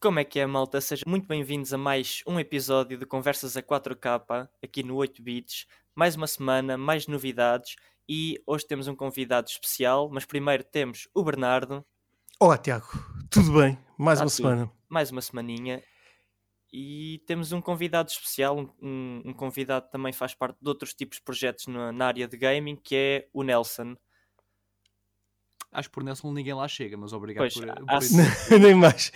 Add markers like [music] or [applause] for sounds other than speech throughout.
Como é que é, malta? Sejam muito bem-vindos a mais um episódio de Conversas a 4K aqui no 8 Bits. Mais uma semana, mais novidades e hoje temos um convidado especial, mas primeiro temos o Bernardo. Olá, Tiago. Tudo bem? Mais Tá uma tudo. semana. Mais uma semaninha. E temos um convidado especial, um, um convidado que também faz parte de outros tipos de projetos na, na área de gaming, que é o Nelson. Acho que por Nelson ninguém lá chega, mas obrigado Pois, por, por isso. [laughs] Nem mais.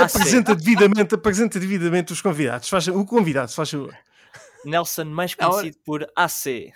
Apresenta devidamente, apresenta devidamente os convidados. Faz, o convidado, faz favor. Nelson, mais conhecido por AC.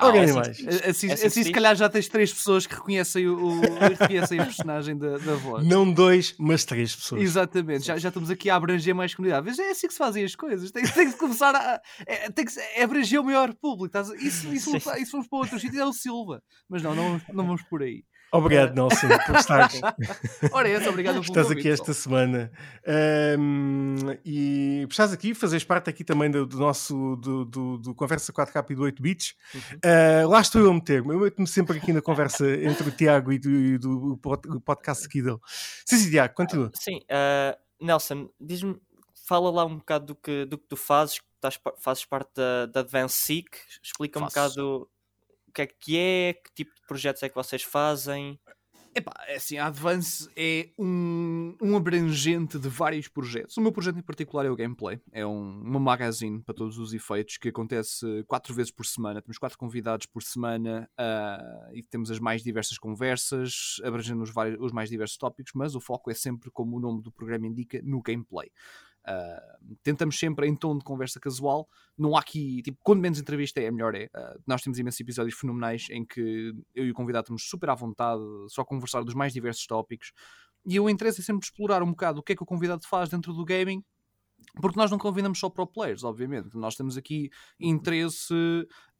Ah, Alguém assim, mais. Assim, É assim, assim se calhar já tens três pessoas que reconhecem o, o- [laughs] reconhecem o personagem da, da voz. Não dois, mas três pessoas. Exatamente, já, já estamos aqui a abranger mais comunidade. Mas é assim que se fazem as coisas. Tem, tem que começar a. É, tem que se- é abranger o maior público. Isso, isso, Sim. isso vamos para outro sítio, é o Silva. Mas não, não, não vamos por aí. Obrigado, Nelson, por estares, [laughs] Ora, é essa, obrigado pelo estás convite, aqui esta semana. Ahm, e por estás aqui, fazes parte aqui também do, do nosso do, do, do Conversa 4K e do 8 Bits. Uhum. Ah, lá estou eu a meter-me. Eu meto-me sempre aqui na conversa entre o Tiago e do, e do podcast aqui dele. Sim, sim, Tiago, continua. Sim, ah, Nelson, diz-me, fala lá um bocado do que, do que tu fazes, que estás fazes parte da, da Advance Seek, explica um Faço. bocado o que é que é, que tipo de projetos é que vocês fazem. Epá, é assim, a Advance é um, um abrangente de vários projetos. O meu projeto em particular é o Gameplay. É um, uma magazine para todos os efeitos que acontece quatro vezes por semana. Temos quatro convidados por semana ah, e temos as mais diversas conversas, abrangendo os, vários, os mais diversos tópicos, mas o foco é sempre, como o nome do programa indica, no gameplay. Ah, tentamos sempre em tom de conversa casual. Não há aqui, tipo, quando menos entrevista é, melhor é. Ah, nós temos imensos episódios fenomenais em que eu e o convidado estamos super à vontade, só a conversar dos mais diversos tópicos. E o interesse é sempre explorar um bocado o que é que o convidado faz dentro do gaming, porque nós não convidamos só para players, obviamente. Nós temos aqui interesse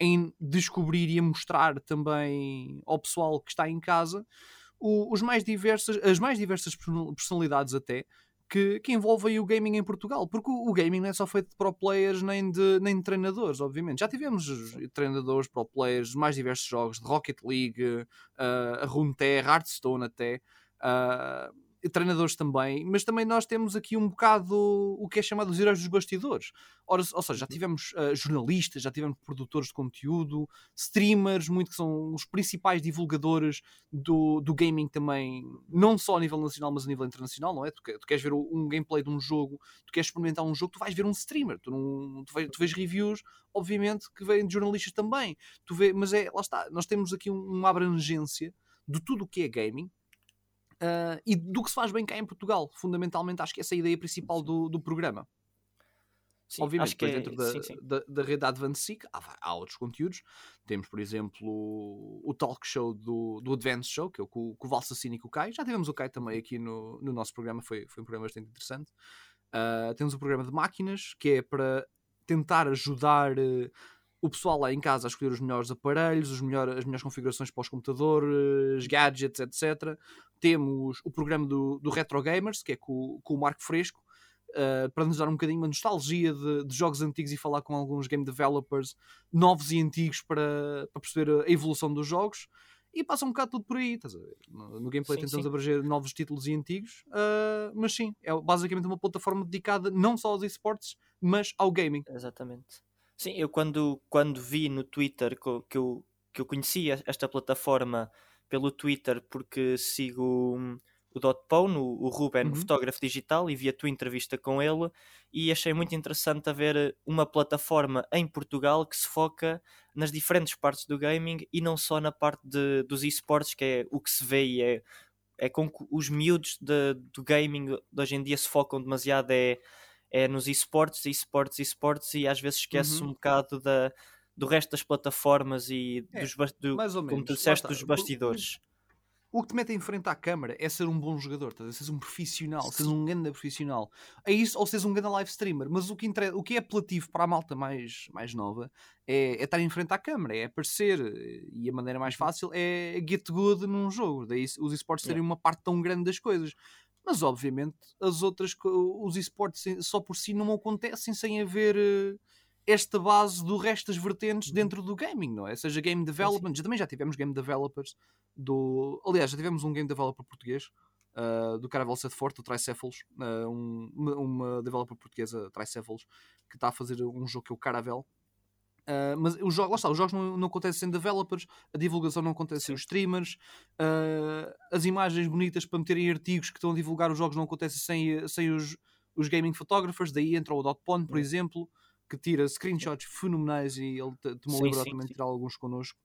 em descobrir e mostrar também ao pessoal que está em casa o- os mais diversas, as mais diversas person- personalidades até que, que envolvem o gaming em Portugal, porque o, o gaming não é só feito de pro players nem de, nem de treinadores, obviamente. Já tivemos treinadores pro players mais diversos jogos, de Rocket League, uh, Runeterra, Hearthstone até, uh, treinadores também, mas também nós temos aqui um bocado o que é chamado os heróis dos bastidores. Ora, ou seja, já tivemos uh, jornalistas, já tivemos produtores de conteúdo, streamers, muito que são os principais divulgadores do, do gaming também, não só a nível nacional, mas a nível internacional, não é? Tu, tu queres ver um gameplay de um jogo, tu queres experimentar um jogo, tu vais ver um streamer, tu, não, tu, vês, tu vês reviews, obviamente, que vêm de jornalistas também. Tu vê, mas é, lá está, nós temos aqui um- uma abrangência de tudo o que é gaming. Ah, e do que se faz bem cá em Portugal, fundamentalmente, acho que essa é a ideia principal do, do programa. Sim, Obviamente, que depois é, dentro da, sim, sim. Da, da rede Advanced Seek há, há outros conteúdos. Temos, por exemplo, o, talk show do, do Advanced Show, que é o com, com o Valsacino e com o Kai. Já tivemos o Kai também aqui no, no nosso programa, foi, foi um programa bastante interessante. Ah, temos o programa de máquinas, que é para tentar ajudar eh, o pessoal lá em casa a escolher os melhores aparelhos, os melhor, as melhores configurações para os computadores, gadgets, etc. Temos o programa do, do Retro Gamers, que é com, com o Marco Fresco, uh, para nos dar um bocadinho uma nostalgia de, de jogos antigos e falar com alguns game developers novos e antigos para, para perceber a evolução dos jogos. E passa um bocado tudo por aí, estás a ver? No, no gameplay Sim, tentamos sim. abranger novos títulos e antigos, uh, mas sim, é basicamente uma plataforma dedicada não só aos esportes, mas ao gaming. Exatamente. Sim, eu quando, quando vi no Twitter que eu, que eu conhecia esta plataforma pelo Twitter porque sigo hum, o Dot Pone, o, o Ruben, Uhum. fotógrafo digital, e vi a tua entrevista com ele e achei muito interessante haver uma plataforma em Portugal que se foca nas diferentes partes do gaming e não só na parte de, dos esportes, que é o que se vê e é, é com que os miúdos de- do gaming de hoje em dia se focam demasiado é, é nos esportes, esportes, esportes e às vezes esquece Uhum. um bocado da, do resto das plataformas e É, dos, do, como tu disseste, dos bastidores. O que te mete em frente à câmara é ser um bom jogador, ver? seres um profissional, seres um grande profissional. É isso, ou seres um grande live streamer. Mas o que, inter... o que é apelativo para a malta mais, mais nova é, é estar em frente à câmara, é aparecer. E a maneira mais fácil é get good num jogo. Daí os esportes terem uma parte tão grande das coisas. Mas obviamente as outras, os esportes só por si não acontecem sem haver eh, esta base do resto das vertentes dentro do gaming, não é? Seja game development, já, também já tivemos game developers do. Aliás, já tivemos um game developer português uh, do Caravel Set Forte, do Tricephalos, uh, um, uma developer portuguesa, Tricephalos, que está a fazer um jogo que é o Caravel. Uh, mas os jogos, lá está, os jogos não, não acontecem sem developers, a divulgação não acontece sem os streamers, uh, as imagens bonitas para meterem artigos que estão a divulgar os jogos não acontecem sem, sem os, os gaming photographers, daí entra o Dotpon, por exemplo, que tira screenshots fenomenais e ele tomou liberdade também de tirar alguns connosco.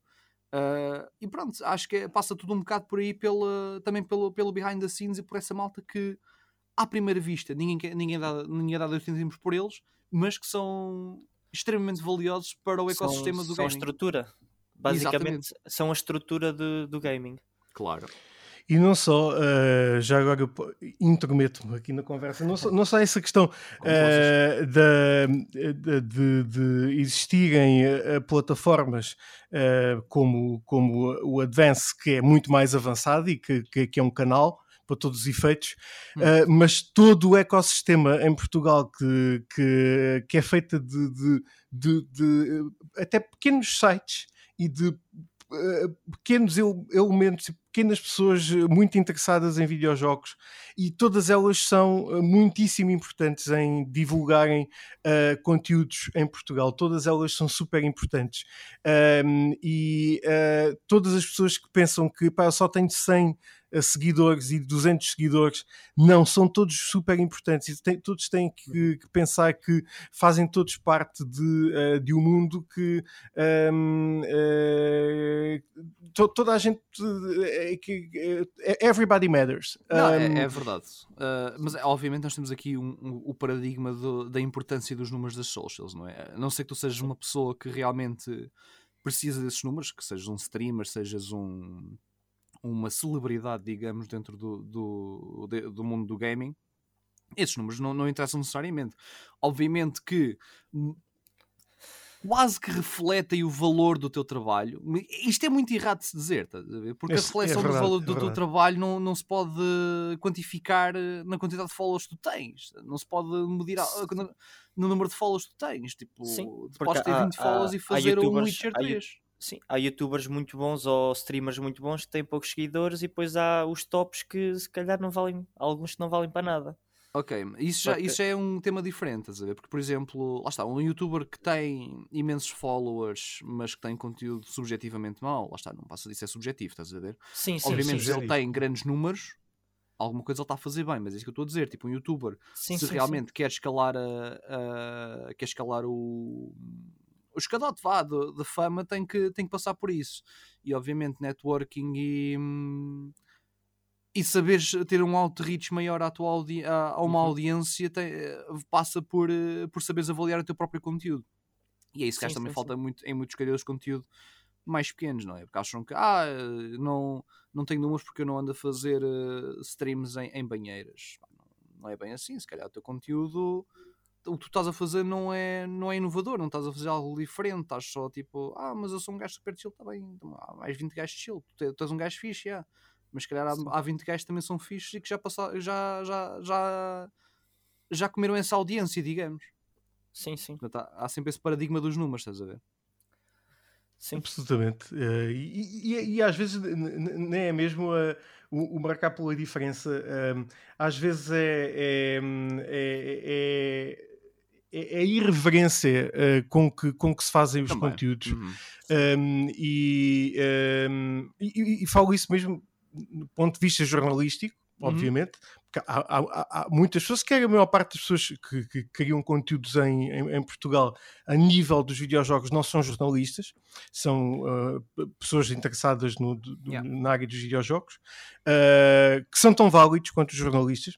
Uh, e pronto, acho que é, passa tudo um bocado por aí pela, também pelo, pelo behind the scenes e por essa malta que à primeira vista ninguém, ninguém, dá, ninguém dá dois centímetros por eles, mas que são extremamente valiosos para o ecossistema são, do são gaming. São a estrutura. Basicamente, Exatamente. são a estrutura do, do gaming. Claro. E não só, uh, já agora intrometo-me aqui na conversa, não só, não só essa questão [laughs] uh, de, de, de, existirem uh, plataformas como, como o Advance, que é muito mais avançado e que, que, que é um canal para todos os efeitos, hum. mas todo o ecossistema em Portugal que, que, que é feito de, de, de até pequenos sites e de pequenos elementos e pequenas pessoas eh, muito interessadas em videojogos e todas elas são eh, muitíssimo importantes em divulgarem uh, conteúdos em Portugal. Todas elas são super importantes. Um, e uh, todas as pessoas que pensam que pá, eu só tenho 100 seguidores e 200 seguidores, não, são todos super importantes e tem, todos têm que, que, pensar que fazem todos parte de, uh, de um mundo que um, uh, to, toda a gente uh, que, everybody matters. Não, um, é, é, verdade. mas obviamente nós temos aqui um, o paradigma do, da importância dos números das socials, não é? não sei que tu sejas uma pessoa que realmente precisa desses números, que sejas um streamer, sejas um uma celebridade, digamos, dentro do, do, do mundo do gaming, esses números não, não interessam necessariamente. Obviamente que quase que refletem o valor do teu trabalho. Isto é muito errado de se dizer, tá porque Esse a reflexão é verdade, do valor do é teu trabalho não, não se pode quantificar eh, na quantidade de followers que tu tens, não se pode medir no número de followers que tu tens. Tipo, Sim, podes ter 20 há, followers há, e fazer um Witcher 3. Sim, há youtubers muito bons ou streamers muito bons que têm poucos seguidores e depois há os tops que se calhar não valem, alguns que não valem para nada. Ok, isso já, isso já é um tema diferente, estás a ver? Porque, por exemplo, lá está, um youtuber que tem imensos followers, mas que tem conteúdo subjetivamente mau, lá está, não passa disso, é subjetivo, estás a ver? Sim, sim. Obviamente, sim, se ele tem grandes números, alguma coisa ele está a fazer bem, mas é isso que eu estou a dizer. Tipo, um youtuber, sim, se sim, realmente sim. quer escalar a, a, quer escalar o o escadote vá de, fama tem que, tem que passar por isso. E obviamente networking e, e saberes ter um outreach maior à tua audi a, uma uhum. audiência tem, passa por, por saberes avaliar o teu próprio conteúdo. E é isso que acho também sim. falta muito, em muitos criadores de conteúdo mais pequenos, não é? Porque acham que ah, não, não tenho números porque eu não ando a fazer uh, streams em, em banheiras. Não, não é bem assim, se calhar o teu conteúdo o que tu estás a fazer não é, não é inovador, não estás a fazer algo diferente, estás só tipo, ah, mas eu sou um gajo super chill, está bem, então, há mais 20 gajos chill, tu, tu és um gajo fixe, yeah. mas se calhar há, há 20 gajos que também são fixes e que já, passaram, já, já, já, já comeram essa audiência, digamos. Sim, sim. Portanto, há, há sempre esse paradigma dos números, estás a ver? Sim. Absolutamente. Uh, e, e, e, às vezes nem é mesmo uh, o, o, marcar pela diferença. Uh, às vezes é, é, é, é é, é a irreverência uh, com, que, com que se fazem os Também. conteúdos. Uhum. Um, e, um, e, e, falo isso mesmo do ponto de vista jornalístico. Obviamente, porque há, há, há, muitas pessoas, que a maior parte das pessoas que, que criam conteúdos em, em, em, Portugal a nível dos videojogos não são jornalistas, são uh, pessoas interessadas no, do, yeah. na área dos videojogos, uh, que são tão válidos quanto os jornalistas,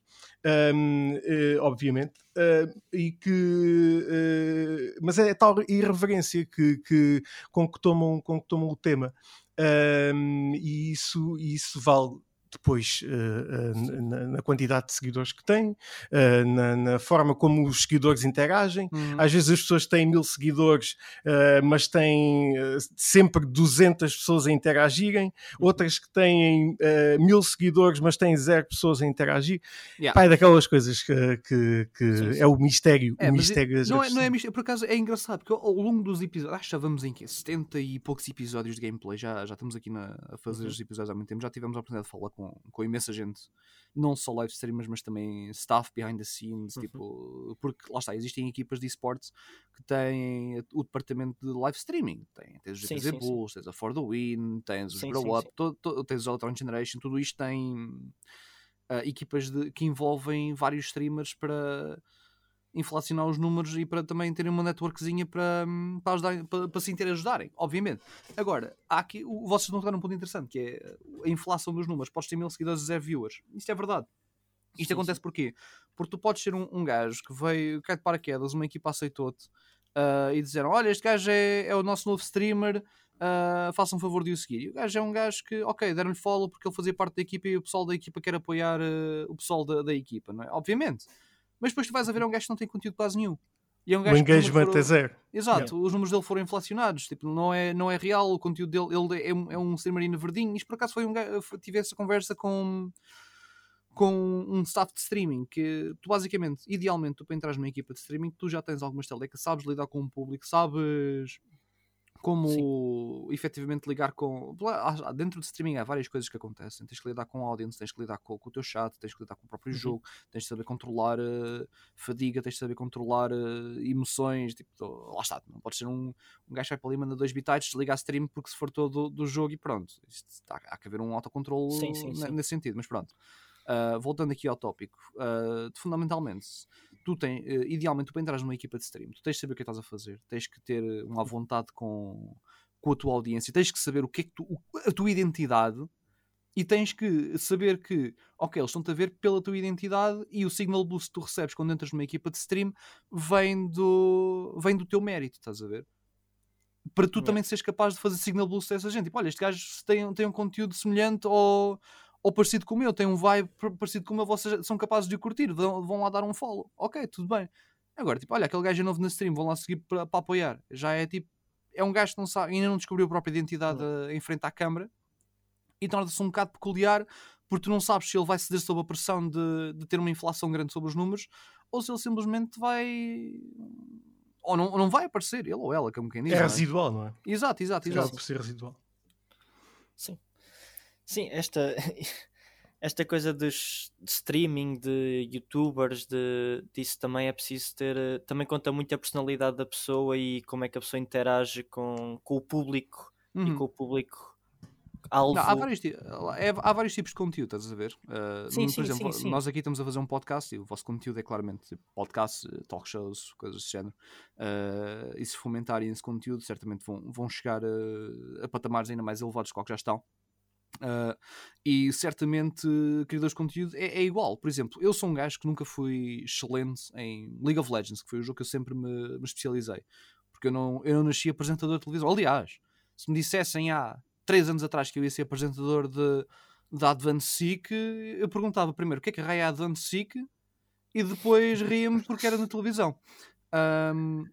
um, uh, eh, obviamente, uh, e que mas é tal irreverência que, que, com, que tomam, com que tomam o tema. Um, e isso, isso vale depois uh, uh, na, na, quantidade de seguidores que têm, uh, na, na, forma como os seguidores interagem. Uhum. Às vezes as pessoas têm mil seguidores, mas têm sempre 200 pessoas a interagirem, uhum. outras que têm mil seguidores, mas têm zero pessoas a interagir. Yeah. Pai, daquelas coisas que, que, que sim, sim. é o mistério. É, o mistério não, é, não é mistério, por acaso é engraçado, porque ao longo dos episódios, acho que já vamos em quê? 70 e poucos episódios de gameplay, já, já estamos aqui na, a fazer uhum. os episódios há muito tempo, já tivemos a oportunidade de falar com com, com imensa gente não só live streamers, mas também staff behind the scenes, uhum. tipo, porque lá está, existem equipas de esportes que têm o departamento de live streaming, tem, tens os GTZ Bulls, tens a For the Win, tens os sim, Grow sim, Up, sim. Todo, todo, tens o Electronic Generation, tudo isto tem uh, equipas de, que envolvem vários streamers para inflacionar os números e para também terem uma networkzinha para, para, ajudar, para, para se interajudarem, obviamente. Agora, há aqui, o, vocês não tocaram um ponto interessante, que é a inflação dos números. Podes ter mil seguidores e zero viewers. Isto é verdade. Isto sim, acontece sim. porquê? Porque tu podes ser um, um gajo que veio, cai de paraquedas, uma equipa aceitou-te uh, e disseram: Olha, este gajo é, é o nosso novo streamer, uh, façam um favor de o seguir. E o gajo é um gajo que, ok, deram-lhe follow porque ele fazia parte da equipa e o pessoal da equipa quer apoiar uh, o pessoal da, da equipa, não é? Obviamente. Mas depois tu vais a ver é um gajo que não tem conteúdo quase nenhum. E é um gajo o engagement foram... é zero. Exato, yeah. os números dele foram inflacionados. Tipo, não é, não é real, o conteúdo dele ele é, um, é um streamer verdinho. Isto por acaso foi um gajo, tive essa conversa com, com um staff de streaming que tu basicamente, idealmente, tu para entrar numa equipa de streaming, tu já tens algumas telecas, sabes lidar com o público, sabes como Sim. efetivamente ligar com. Dentro de streaming há várias coisas que acontecem. Tens que lidar com a audience, tens que lidar com, com o teu chat, tens que lidar com o próprio uhum. jogo, tens de saber controlar uh, fadiga, tens de saber controlar uh, emoções. Tipo, lá está, não pode ser um, um gajo que vai para ali, manda dois bitites, desliga a stream porque se for todo do, jogo e pronto. Isto, há, há que haver um autocontrole nesse sentido, mas pronto. Uh, voltando aqui ao tópico, uh, fundamentalmente, tu tens, uh, idealmente, tu para entrar numa equipa de stream, tu tens de saber o que é estás a fazer, tens que ter uma vontade com, com a tua audiência, tens que saber o que é que tu, a tua identidade e tens que saber que, ok, eles estão-te a ver pela tua identidade e o signal boost que tu recebes quando entras numa equipa de stream vem do, vem do teu mérito, estás a ver? Para tu também seres capaz de fazer signal boost a essa gente. Tipo, olha, este gajo tem, tem um conteúdo semelhante ou ou parecido com o meu, tem um vibe parecido com o meu, vocês são capazes de o curtir, vão, lá dar um follow. Ok, tudo bem. Agora, tipo, olha, aquele gajo é novo na stream, vão lá seguir para, para apoiar. Já é tipo, é um gajo que não sabe, ainda não descobriu a própria identidade uhum. em frente à câmara e torna-se um bocado peculiar porque tu não sabes se ele vai ceder sob a pressão de, de ter uma inflação grande sobre os números ou se ele simplesmente vai ou não, ou não vai aparecer, ele ou ela, como quem diz. É, é? residual, não é? Exato, exato, exato. É por ser residual. Sim. Sim, esta, [laughs] esta coisa dos, de streaming, de youtubers, de, disso também é preciso ter. Eh, também conta muito a personalidade da pessoa e como é que a pessoa interage com, com o público uhum. e com o público. Alvo. Não, há, vários, é, há vários tipos de conteúdo, estás a ver? Uh, sim, por sim, exemplo, sim, nós aqui estamos a fazer um podcast e o vosso conteúdo é claramente tipo, podcast, eh, talk shows, coisas desse género. Uh, e se fomentarem esse conteúdo, certamente vão, vão chegar a, a patamares ainda mais elevados do que já estão. Uh, e certamente criadores de conteúdo é, é, igual. Por exemplo, eu sou um gajo que nunca fui excelente em League of Legends, que foi o jogo que eu sempre me, me especializei. Porque eu não, eu não nasci apresentador de televisão. Aliás, se me dissessem há 3 anos atrás que eu ia ser apresentador de, de Advanced Seek, eu perguntava primeiro o que é que raia é Advanced Seek e depois ria-me porque era na televisão. Um,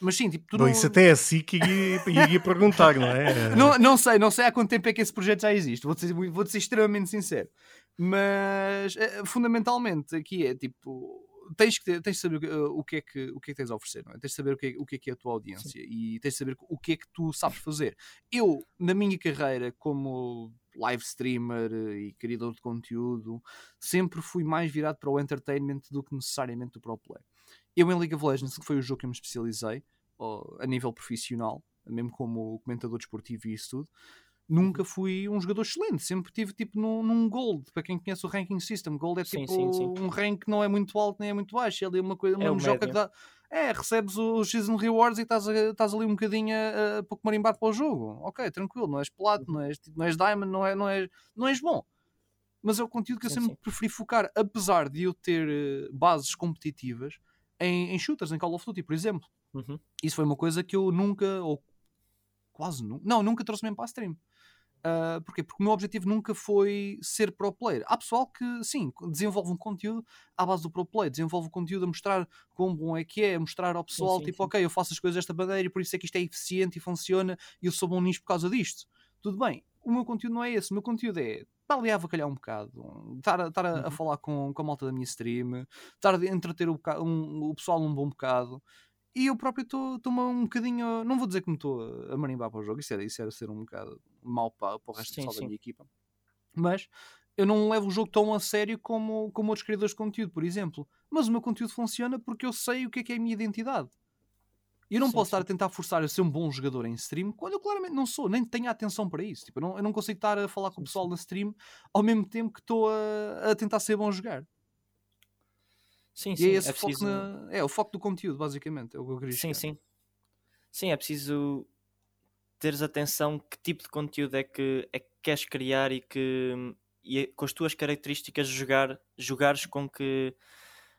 mas sim, tipo, tu Bom, não... isso até é assim que ia, ia perguntar, não é? [laughs] não, não sei, não sei há quanto tempo é que esse projeto já existe, vou-te ser, vou ser extremamente sincero. Mas eh, fundamentalmente aqui é tipo. Tens que, ter, tens de saber uh, o, que é que, o que é que tens a oferecer, não é? tens de saber o que é, o que, é, que é a tua audiência sim. e tens de saber o que é que tu sabes fazer. Eu, na minha carreira, como live streamer e criador de conteúdo, sempre fui mais virado para o entertainment do que necessariamente o pro play. Eu em League of Legends, que foi o jogo que eu me especializei a nível profissional, mesmo como comentador desportivo e isso tudo, nunca uhum. fui um jogador excelente. Sempre tive tipo num, num Gold. Para quem conhece o ranking system, Gold é tipo sim, sim, sim. um rank que não é muito alto nem é muito baixo. É ali uma coisa, é uma é que dá. É, recebes os Season Rewards e estás, estás ali um bocadinho a, a pouco marimbado para o jogo. Ok, tranquilo, não és plato, não és, não és diamond, não, é, não, és, não és bom. Mas é o conteúdo que eu sempre preferi focar, apesar de eu ter uh, bases competitivas em, em shooters, em Call of Duty, por exemplo. Uhum. Isso foi uma coisa que eu nunca, ou quase nunca, não, nunca trouxe mesmo para a stream. Uh, porquê? Porque o meu objetivo nunca foi ser pro player. Há pessoal que, sim, desenvolve um conteúdo à base do pro player, desenvolve o conteúdo a mostrar quão bom é que é, a mostrar ao pessoal, sim, sim, tipo, sim. ok, eu faço as coisas desta maneira e por isso é que isto é eficiente e funciona e eu sou bom nisto por causa disto. Tudo bem, o meu conteúdo não é esse, o meu conteúdo é estar ali a avacalhar um bocado, estar, estar a, a, uhum. falar com, com a malta da minha stream, estar a entreter o, um, o pessoal um bom bocado. E eu próprio estou um bocadinho. Não vou dizer que me estou a marimbar para o jogo, isso era, isso era ser um bocado mau para, para o resto sim, do pessoal da minha equipa. Mas eu não levo o jogo tão a sério como, como outros criadores de conteúdo, por exemplo. Mas o meu conteúdo funciona porque eu sei o que é que é a minha identidade. E eu não sim, posso sim. estar a tentar forçar a ser um bom jogador em stream quando eu claramente não sou, nem tenho atenção para isso. Tipo, eu, não, eu não consigo estar a falar com o pessoal na stream ao mesmo tempo que estou a, a tentar ser bom a jogar. Sim, e sim. É, esse é, preciso... na... é o foco do conteúdo, basicamente. É o que eu queria Sim, sim. Sim, é preciso teres atenção que tipo de conteúdo é que, é que queres criar e que e com as tuas características jogar, jogares com que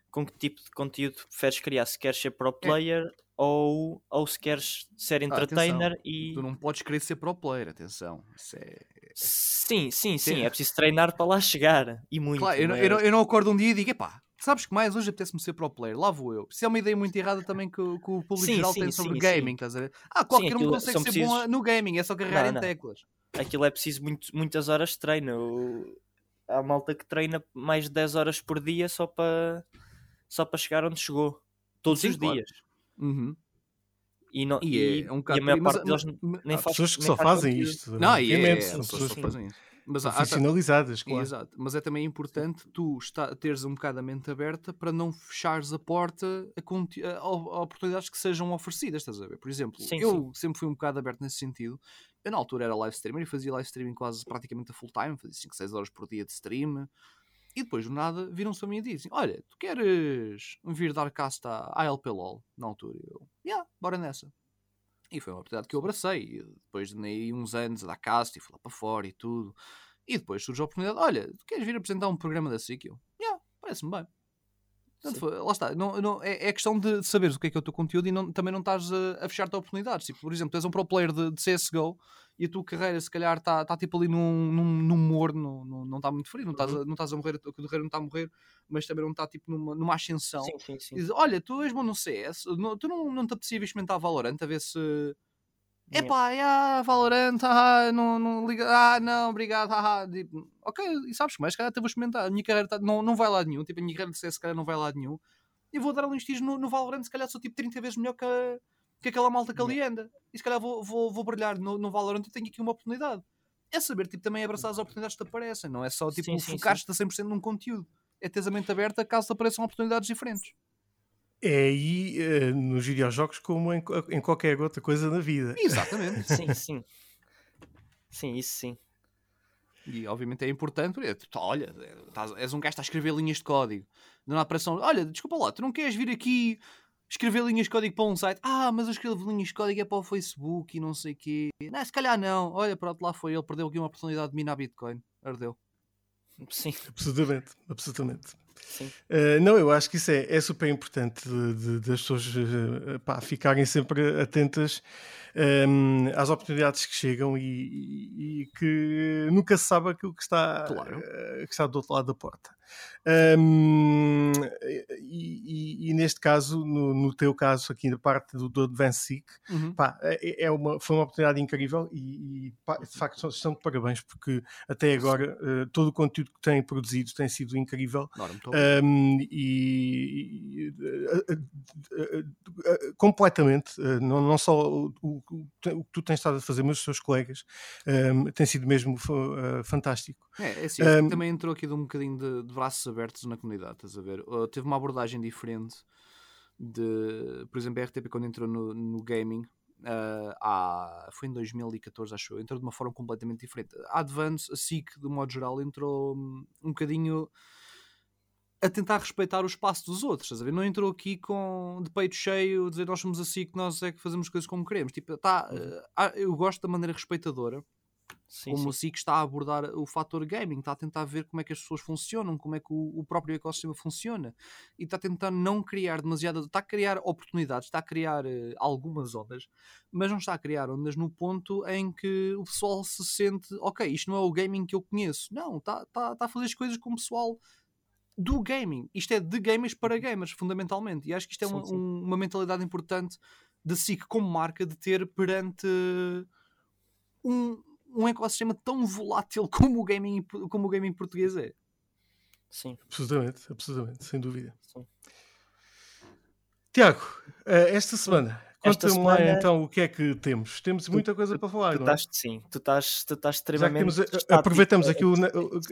com que tipo de conteúdo preferes criar, se queres ser pro é. player é. Ou, ou se queres ser entertainer ah, e tu não podes querer ser pro player, atenção. É... Sim, sim, sim, é [laughs] preciso treinar para lá chegar e muito. Claro, eu, não, eu, não, eu não acordo um dia e digo, epá, sabes que mais hoje apetece-me ser pro player, lá vou eu. Isso é uma ideia muito errada também que, que o público sim, geral sim, tem sobre sim, gaming, estás a ver? Ah, qualquer um consegue ser precisos... bom no gaming, é só carregar não, em não. teclas. Aquilo é preciso muito, muitas horas de treino. Há malta que treina mais de 10 horas por dia só para só para chegar onde chegou. Todos os claro. dias. Uhum. E, não, e, e, é um e a maior parte deles nem faz pessoas que só fazem isto. Não, é, é, é, pessoas que só fazem isso mas profissionalizadas, claro. Exato. Mas é também importante tu está, teres um bocado a mente aberta para não fechares a porta a, a, a oportunidades que sejam oferecidas, estás a ver? Por exemplo, sim, eu sim. sempre fui um bocado aberto nesse sentido. Eu na altura era live streamer e fazia live streaming quase praticamente a full time, fazia 5, 6 horas por dia de stream. E depois do nada viram-se a mim e dizem: Olha, tu queres vir dar cast à ALP LOL na altura? E eu, yeah, bora nessa. E foi uma oportunidade que eu abracei. E depois de uns anos a dar cast e fui lá para fora e tudo. E depois surge a oportunidade: olha, tu queres vir apresentar um programa da SIC? Eu, yeah, parece-me bem. Portanto, lá está, não, não, é, é questão de saberes o que é que é o teu conteúdo e não, também não estás a, a fechar-te a oportunidades. Tipo, por exemplo, tu és um pro player de, de CSGO e a tua carreira se calhar está tá, tipo ali num, num, num morno, não está muito frio, não estás, a, uhum. não estás a morrer, a carreira não está a morrer, mas também não está tipo numa, numa ascensão. Sim, sim, sim. E diz, olha, tu és bom no CS, não, tu não, não te apetecia experimentar Valorant a ver se Epá, yeah, Valorant, ah, não, não liga, ah, não, obrigado, ah, tipo, ok, e sabes que mais, cara, até vou experimentar, a minha carreira tá, não, não vai lá nenhum, tipo, a minha carreira de CS, se calhar, não vai lá nenhum, e vou dar ali uns tiros no, no Valorant, se calhar sou tipo 30 vezes melhor que, que aquela malta que ali anda, e se calhar vou, vou, vou brilhar no, no Valorant e tenho aqui uma oportunidade. É saber, tipo, também abraçar as oportunidades que te aparecem, não é só, tipo, focar-te a 100% num conteúdo, é teres a mente aberta caso te apareçam oportunidades diferentes. É aí uh, nos videojogos como em, em, qualquer outra coisa na vida. Exatamente. [laughs] sim, sim. Sim, isso sim. E obviamente é importante. Olha, és um gajo que está a escrever linhas de código. Na operação, olha, desculpa lá, tu não queres vir aqui escrever linhas de código para um site? Ah, mas eu escrevo linhas de código é para o Facebook e não sei o quê. Não, se calhar não. Olha, pronto, lá foi ele, perdeu aqui uma oportunidade de minar Bitcoin. Ardeu. Sim. Absolutamente, absolutamente. Uh, não, eu acho que isso é, é super importante das pessoas uh, pá, ficarem sempre atentas um, ehm, às oportunidades que chegam e, e, e, que nunca se sabe aquilo que está, claro. uh, que está do outro lado da porta. Um, e, e, neste caso, no, no, teu caso, aqui na parte do, do Advanced Seek, uhum. pá, é, é uma, foi uma oportunidade incrível e, pá, de facto estão de parabéns porque até agora uh, todo o conteúdo que têm produzido tem sido incrível um, e, uh, completamente, não, não só o, o, o, que tu tens estado a fazer, mas os seus colegas, um, tem sido mesmo fantástico. É, é assim, um, também entrou aqui de um bocadinho de, de braços abertos na comunidade, estás a ver? Uh, teve uma abordagem diferente de, por exemplo, a RTP quando entrou no, no gaming, uh, há, foi em 2014, acho eu, entrou de uma forma completamente diferente. A Advance, a SIC, de modo geral, entrou um, um bocadinho a tentar respeitar o espaço dos outros, estás a ver? Não entrou aqui com de peito cheio, dizer nós somos assim que nós é que fazemos coisas como queremos. Tipo, tá, uh, eu gosto da maneira respeitadora Sim, como sim. o SIC está a abordar o fator gaming, está a tentar ver como é que as pessoas funcionam, como é que o, o próprio ecossistema funciona e está a tentar não criar demasiada. está a criar oportunidades, está a criar uh, algumas ondas, mas não está a criar ondas no ponto em que o pessoal se sente, ok, isto não é o gaming que eu conheço. Não, está, está, está a fazer as coisas com o pessoal do gaming. Isto é de gamers para uhum. gamers, fundamentalmente. E acho que isto é sim, uma, um, uma mentalidade importante da SIC como marca de ter perante um, um ecossistema tão volátil [laughs] como o gaming, como o gaming português é. Sim. Absolutamente, absolutamente, sem dúvida. Sim. Tiago, eh, esta semana conta-me semana... lá então o que é que temos. Temos tu, muita coisa tu, para falar, tu não estás, é? Sim, tu estás, tu estás extremamente. Temos, aproveitamos aqui o,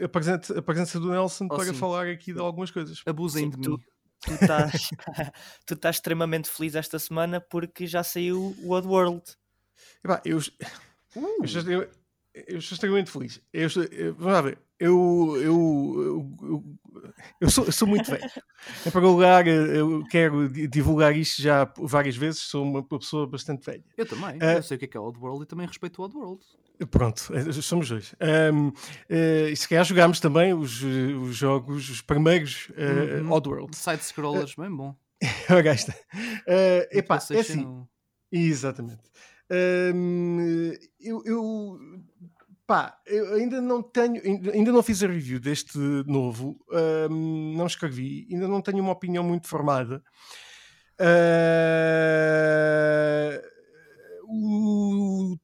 a, presença, a, presença, do Nelson oh, para sim. falar aqui de algumas coisas. Abusem de mim. Tu estás, [laughs] [laughs] tu estás extremamente feliz esta semana porque já saiu o Oddworld. Epá, eu, uh. eu, eu, estou extremamente feliz. Eu, eu, vamos lá ver. Eu, eu, eu, eu, sou, eu sou muito velho. Em primeiro lugar, eu quero divulgar isto já várias vezes. Sou uma pessoa bastante velha. Eu também. Uh, eu sei o que é, é Oddworld e também respeito o Oddworld. Pronto, eh, somos dois. Um, uh, e se calhar jogámos também os, os jogos, os primeiros uh, uhum. Oddworld. Side-scrollers, uh, bem bom. [laughs] Ora, esta. Uh, epá, é assim. Exatamente. Um, eu, eu, pá, eu ainda não tenho, ainda não fiz a review deste novo, um, não escrevi, ainda não tenho uma opinião muito formada. Uh, o,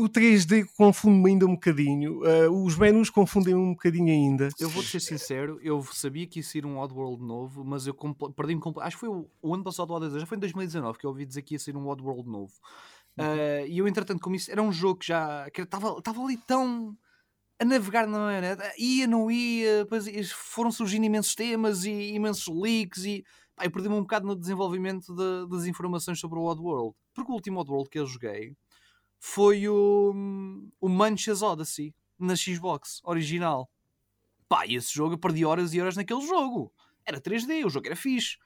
o 3D confunde-me ainda um bocadinho. Uh, os menus confundem um bocadinho ainda. Eu vou-te ser sincero, eu sabia que ia ser um Oddworld novo, mas eu perdi-me completamente. Acho que foi o, o ano passado, já foi em 2019 que eu ouvi dizer que ia ser um Oddworld novo. Uh, e eu, entretanto, como isso era um jogo que já estava ali tão a navegar na maionete, ia, não ia, foram surgindo imensos temas e imensos leaks e pá, eu perdi-me um bocado no desenvolvimento de, das informações sobre o Oddworld. Porque o último Oddworld que eu joguei foi o, o Manchas Odyssey na Xbox original. Pá, e esse jogo eu perdi horas e horas naquele jogo. Era 3D, o jogo era fixe.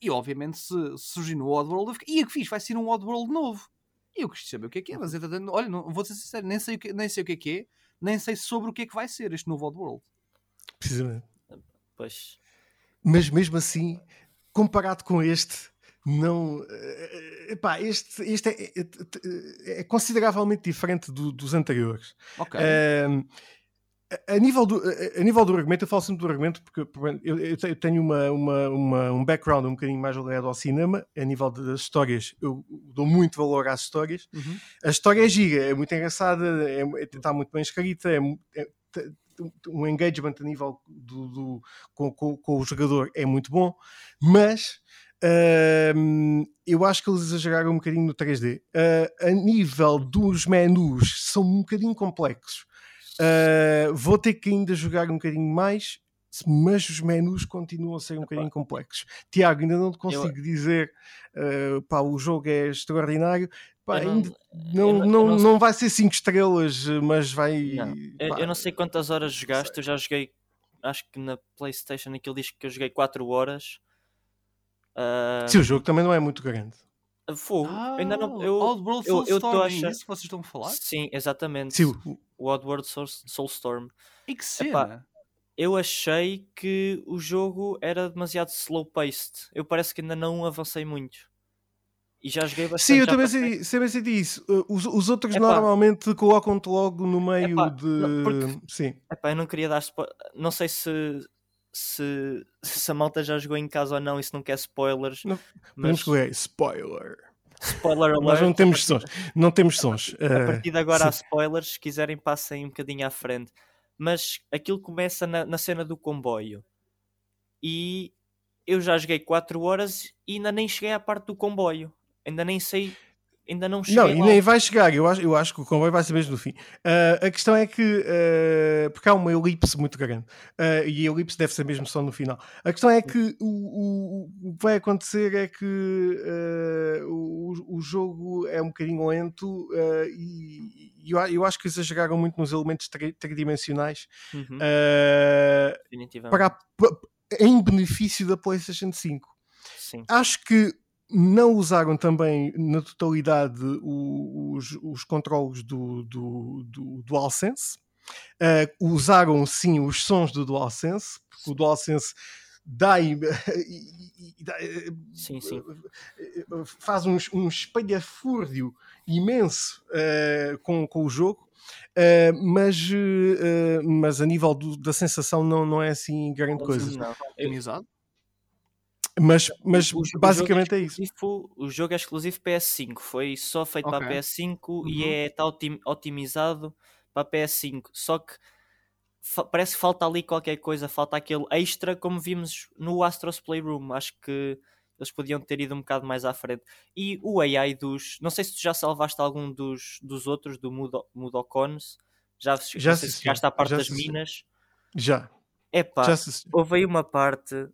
E obviamente se, surgiu no Oddworld, eu fiquei, ia que fixe, vai ser um Oddworld novo. E eu quis saber o que é que é, mas entretanto, olha, não, vou ser sincero, nem sei, o que, nem sei o que é que é, nem sei sobre o que é que vai ser este novo Oddworld. Precisamente. Pois. Mas mesmo assim, comparado com este, não. Uh, epá, este, este é, é, é consideravelmente diferente do, dos anteriores. Ok. Uh, a nível, do, a nível do argumento, eu falo sempre do argumento porque eu, eu tenho uma, uma, uma, um background um bocadinho mais ligado ao cinema. A nível das histórias, eu dou muito valor às histórias. Uhum. A história é gira, é muito engraçada, é, está muito bem escrita, é, é, um engagement a nível do, do com, com, com, o jogador é muito bom, mas uh, eu acho que eles exageraram um bocadinho no 3D. Uh, a nível dos menus, são um bocadinho complexos. Uh, vou ter que ainda jogar um bocadinho mais, mas os menus continuam a ser um bocadinho complexos. Tiago, ainda não te consigo eu... dizer, uh, pá, o jogo é extraordinário. Pá, não, ainda, não, não, não, não, vai ser 5 estrelas, mas vai. Eu, eu, não sei quantas horas jogaste, eu já joguei, acho que na PlayStation aquilo diz que eu joguei 4 horas. Uh... Sim, o jogo também não é muito grande. Fogo, ah, ainda não. Eu, Oddworld eu, eu tô achando... isso que vocês estão a falar? Sim, exatamente. Sim. O Oddworld Soul, Soulstorm. E que cena? Epá, eu achei que o jogo era demasiado slow paced. Eu parece que ainda não avancei muito. E já joguei bastante. Sim, eu também sei, sempre senti isso. Uh, os, os outros Epá. normalmente colocam-te logo no meio Epá, de. Não, porque... Sim. Epá, eu não queria dar. Não sei se se, se a malta já jogou em casa ou não, isso não quer spoilers. Não, mas... Podemos spoiler. Spoiler alert. Nós não temos sons. Não temos sons. A eh, partir de agora há spoilers, se quiserem passem um bocadinho à frente. Mas aquilo começa na, na cena do comboio. E eu já joguei 4 horas e ainda nem cheguei à parte do comboio. Ainda nem sei ainda não chegou. Não, e nem vai chegar. Eu acho, eu acho que o comboio vai ser mesmo no fim. Uh, a questão é que, uh, porque há uma elipse muito grande, uh, e a elipse deve ser mesmo só no final. A questão é que o, o, o que vai acontecer é que o, o jogo é um bocadinho lento e, eu, eu, acho que exageraram muito nos elementos tridimensionais uhum. para, em benefício da PlayStation 5. Sim. Acho que não usaram também na totalidade os, os controles do, do, do DualSense. Uh, usaram sim os sons do DualSense, porque o DualSense dá, [laughs] e, e, dá sim, sim. faz um, um espalhafúrdio imenso uh, com, com o jogo. Uh, mas, uh, mas a nível do, da sensação não, não é assim grande coisa. Não, otimizado? Mas, mas o, basicamente o é, é isso. O jogo é exclusivo PS5, foi só feito okay. para PS5 uhum. e é tá otimizado para PS5. Só que parece que falta ali qualquer coisa, falta aquele extra, como vimos no Astros Playroom. Acho que eles podiam ter ido um bocado mais à frente. E o AI dos. Não sei se tu já salvaste algum dos, dos outros, do Mudo, Mudocones. Já, já se chegaste à parte já das minas. Já. Epá, já houve aí uma parte.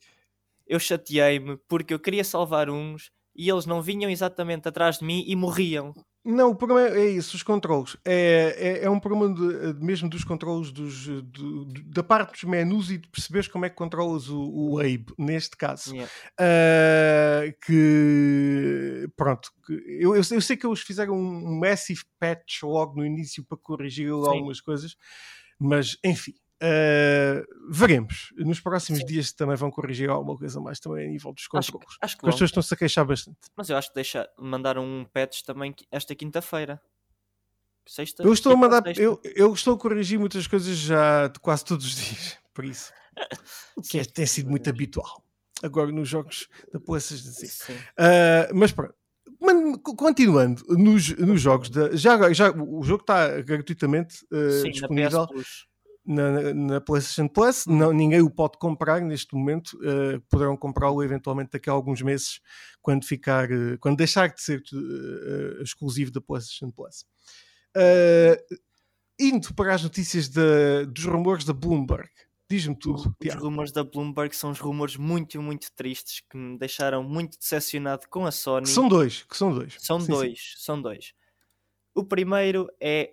Eu chateei-me porque eu queria salvar uns e eles não vinham exatamente atrás de mim e morriam. Não, o problema é isso, os controles. É, é, é um problema de, mesmo dos controles dos, do, da parte dos menus e de perceberes como é que controlas o, o Abe, neste caso. Yeah. Uh, que pronto, eu, eu, eu, sei que eles fizeram um massive patch logo no início para corrigir Sim. algumas coisas, mas enfim, Uh, veremos. Nos próximos Sim. dias também vão corrigir alguma coisa mais também a nível dos controles. Acho, que as pessoas estão-se a queixar bastante. Mas eu acho que deixa mandar um patch também esta quinta-feira. Sexta, eu estou a mandar, eu, eu estou a corrigir muitas coisas já de quase todos os dias, [laughs] por isso. [laughs] que é, tem sido muito habitual. Agora nos jogos da PlayStation uh, mas pronto. Continuando nos, nos jogos, da, já, já o jogo está gratuitamente uh, Sim, disponível na, na PlayStation Plus. Não, ninguém o pode comprar neste momento. Uh, poderão comprá-lo eventualmente daqui a alguns meses, quando ficar, uh, quando deixar de ser uh, exclusivo da PlayStation Plus. indo para as notícias de, dos rumores da Bloomberg. Diz-me tudo. Os rumores da Bloomberg são os rumores muito, muito tristes que me deixaram muito decepcionado com a Sony. Que são dois, que são dois. São sim, dois, sim. são dois. O primeiro é,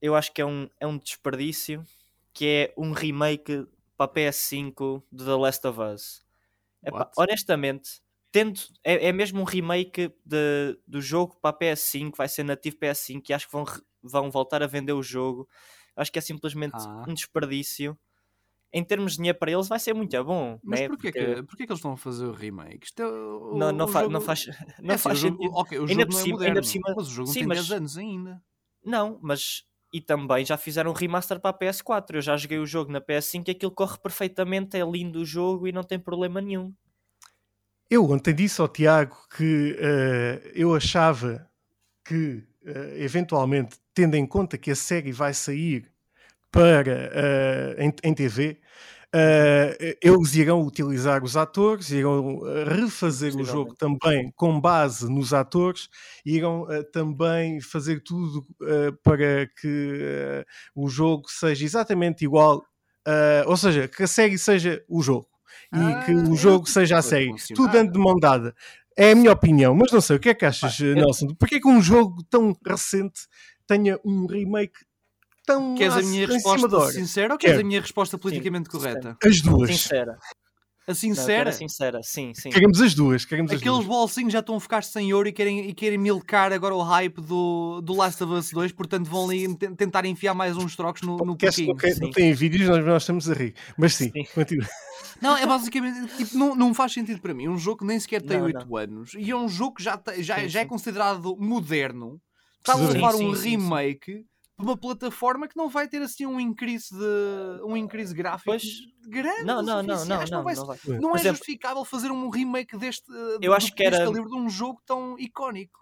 eu acho que é um, é um desperdício que é um remake para PS5 de The Last of Us. Epá, honestamente, tendo, é, é, mesmo um remake de, do jogo para PS5, vai ser nativo PS5 e acho que vão, vão voltar a vender o jogo. Acho que é simplesmente ah. um desperdício. Em termos de dinheiro para eles, vai ser muito bom. Mas né? porquê, Porque... que, porquê que eles a fazer o remake? Isto é o, não, não, fa jogo... não faz, não é, faz sim, sentido. Okay, o jogo ainda, não é moderno, ainda cima, mas o jogo sim, tem mas... 10 anos ainda. Não, mas e também já fizeram um remaster para a PS4. Eu já joguei o jogo na PS5 e aquilo corre perfeitamente, é lindo o jogo e não tem problema nenhum. Eu ontem disse ao Tiago que uh, eu achava que, uh, eventualmente, tendo em conta que a série vai sair para uh, em, em TV, Uh, eles irão utilizar os atores, irão eh, refazer o jogo também com base nos atores, irão uh, também fazer tudo uh, para que o jogo seja exatamente igual, ou seja, que a série seja o jogo ah, e que o jogo seja a série, tudo dentro de mão dada. É a minha opinião, mas não sei, o que é que achas, Nelson? Porquê que um jogo tão recente tenha um remake tão Queres a minha resposta sincera ou queres a minha resposta politicamente sim, correta? As duas. Sincera. A sincera? Não, sincera, sim, sim. Queremos as duas. Queremos Aqueles as duas. bolsinhos já estão a ficar sem ouro e querem, e querem milcar agora o hype do, do Last of Us 2, portanto vão ali tentar enfiar mais uns trocos no, no pouquinho. Okay, não tem vídeos, nós, nós estamos a rir. Mas sim, sim. continua. Não, é basicamente, tipo, não, não faz sentido para mim. Um jogo que nem sequer tem não, 8 não. anos e é um jogo que já, já, sim, já é considerado moderno. Está a levar um remake uma plataforma que não vai ter assim um increase de um increase gráfico pois, grande. Não, não, não, não, não, vai, não, vai. não, é exemplo, justificável fazer um remake deste eu acho que era livro de um jogo tão icónico.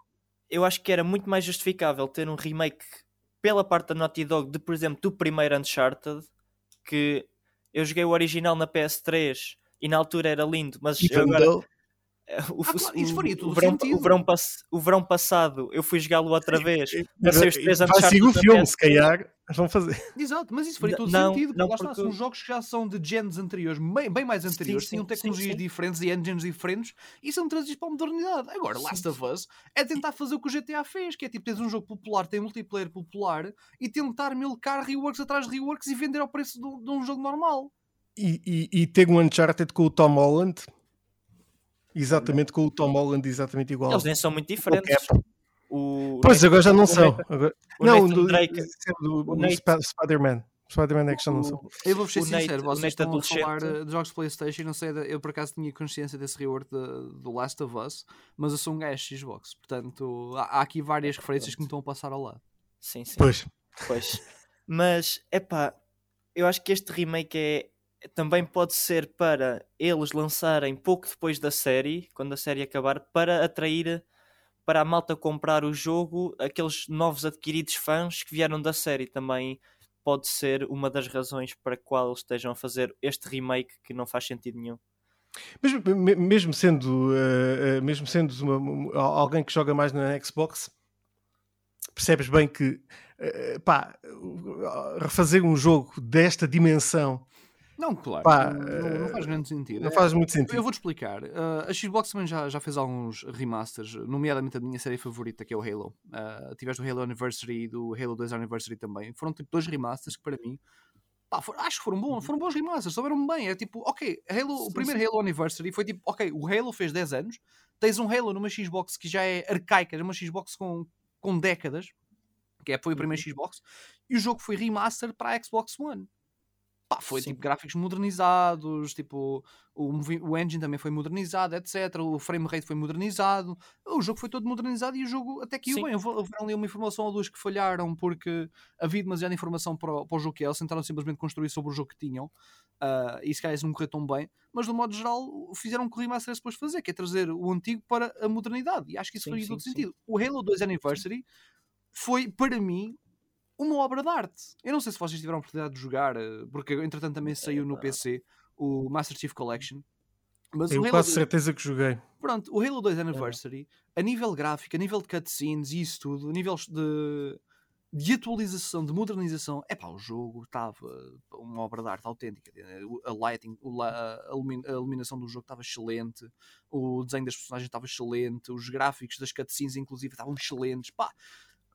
Eu acho que era muito mais justificável ter um remake pela parte da Naughty Dog de, por exemplo, do primeiro Uncharted, que eu joguei o original na PS3 e na altura era lindo, mas agora o, ah, claro, isso faria tudo o verão, sentido. O verão, o verão passado eu fui jogá-lo outra vez. Passei os três anos Vai o filme, se calhar. Vão fazer. Exato, mas isso faria todo não, sentido. Não, porque... são jogos que já são de gens anteriores, bem, bem mais anteriores, sim, tinham tecnologias sim, sim. diferentes e engines diferentes e são trazidos para a modernidade. Agora, Last of Us é tentar fazer o que o GTA fez, que é tipo, tens um jogo popular, tem multiplayer popular e tentar milcar reworks atrás de reworks e vender ao preço de, de um jogo normal. E, e, e ter um Uncharted com o Tom Holland Exatamente com o Tom Holland, exatamente igual. Eles nem são muito diferentes. O pois, agora já não são. Agora... não, do, Drake, do, do, do Spider-Man. Spider-Man Action não são. Eu vou ser sincero, vocês estão a falar eh, de jogos de Playstation, não sei, eu por acaso tinha consciência desse rework do Last of Us, mas eu sou um gajo Xbox, portanto há, há aqui várias referências que me estão a passar ao lado. Sim, sim. Pois. Pois. Mas, é pá, eu acho que este remake é, também pode ser para eles lançarem pouco depois da série, quando a série acabar, para atrair para a malta comprar o jogo aqueles novos adquiridos fãs que vieram da série também pode ser uma das razões para qual estejam a fazer este remake que não faz sentido nenhum. Mesmo, mesmo sendo, uh, mesmo sendo uma, alguém que joga mais na Xbox, percebes bem que uh, pá, refazer um jogo desta dimensão não, claro, Pá, não, não, eh, faz grande sentido. Não faz muito sentido. Eu vou-te explicar. Uh, a Xbox também já, já fez alguns remasters, nomeadamente a minha série favorita, que é o Halo. Uh, tiveste o Halo Anniversary e do Halo 2 Anniversary também. Foram tipo dois remasters que para mim pá, for, acho que foram bons, foram bons remasters, souberam bem. É tipo, ok, Halo, sim, o primeiro sim. Halo Anniversary foi tipo, ok, o Halo fez 10 anos, tens um Halo numa Xbox que já é arcaica, numa Xbox com, com décadas, que é, foi o primeiro uhum. Xbox, e o jogo foi remaster para a Xbox One. Pá, foi Sim. tipo gráficos modernizados, tipo o, o engine também foi modernizado, etc. O frame rate foi modernizado, o jogo foi todo modernizado e o jogo até que ia bem. Houve ali uma informação ou duas que falharam porque havia demasiada informação para o, para o jogo que é. Eles tentaram simplesmente construir sobre o jogo que tinham uh, e se calhar isso não correu tão bem, mas de modo geral fizeram o que o remaster depois fazer, que é trazer o antigo para a modernidade. E acho que isso sim, foi todo sentido. O Halo 2 Anniversary foi, para mim, uma obra de arte. Eu não sei se vocês tiveram a oportunidade de jogar, eh, porque entretanto também saiu no PC o Master Chief Collection. Mas Tenho quase 2... certeza que joguei. Pronto, o Halo 2 Anniversary, é. a nível gráfico, a nível de cutscenes e isso tudo, a nível de, de atualização, de modernização, é pá, o jogo estava uma obra de arte autêntica. A lighting, a, iluminação do jogo estava excelente, o desenho das personagens estava excelente, os gráficos das cutscenes, inclusive, estavam excelentes. Pá,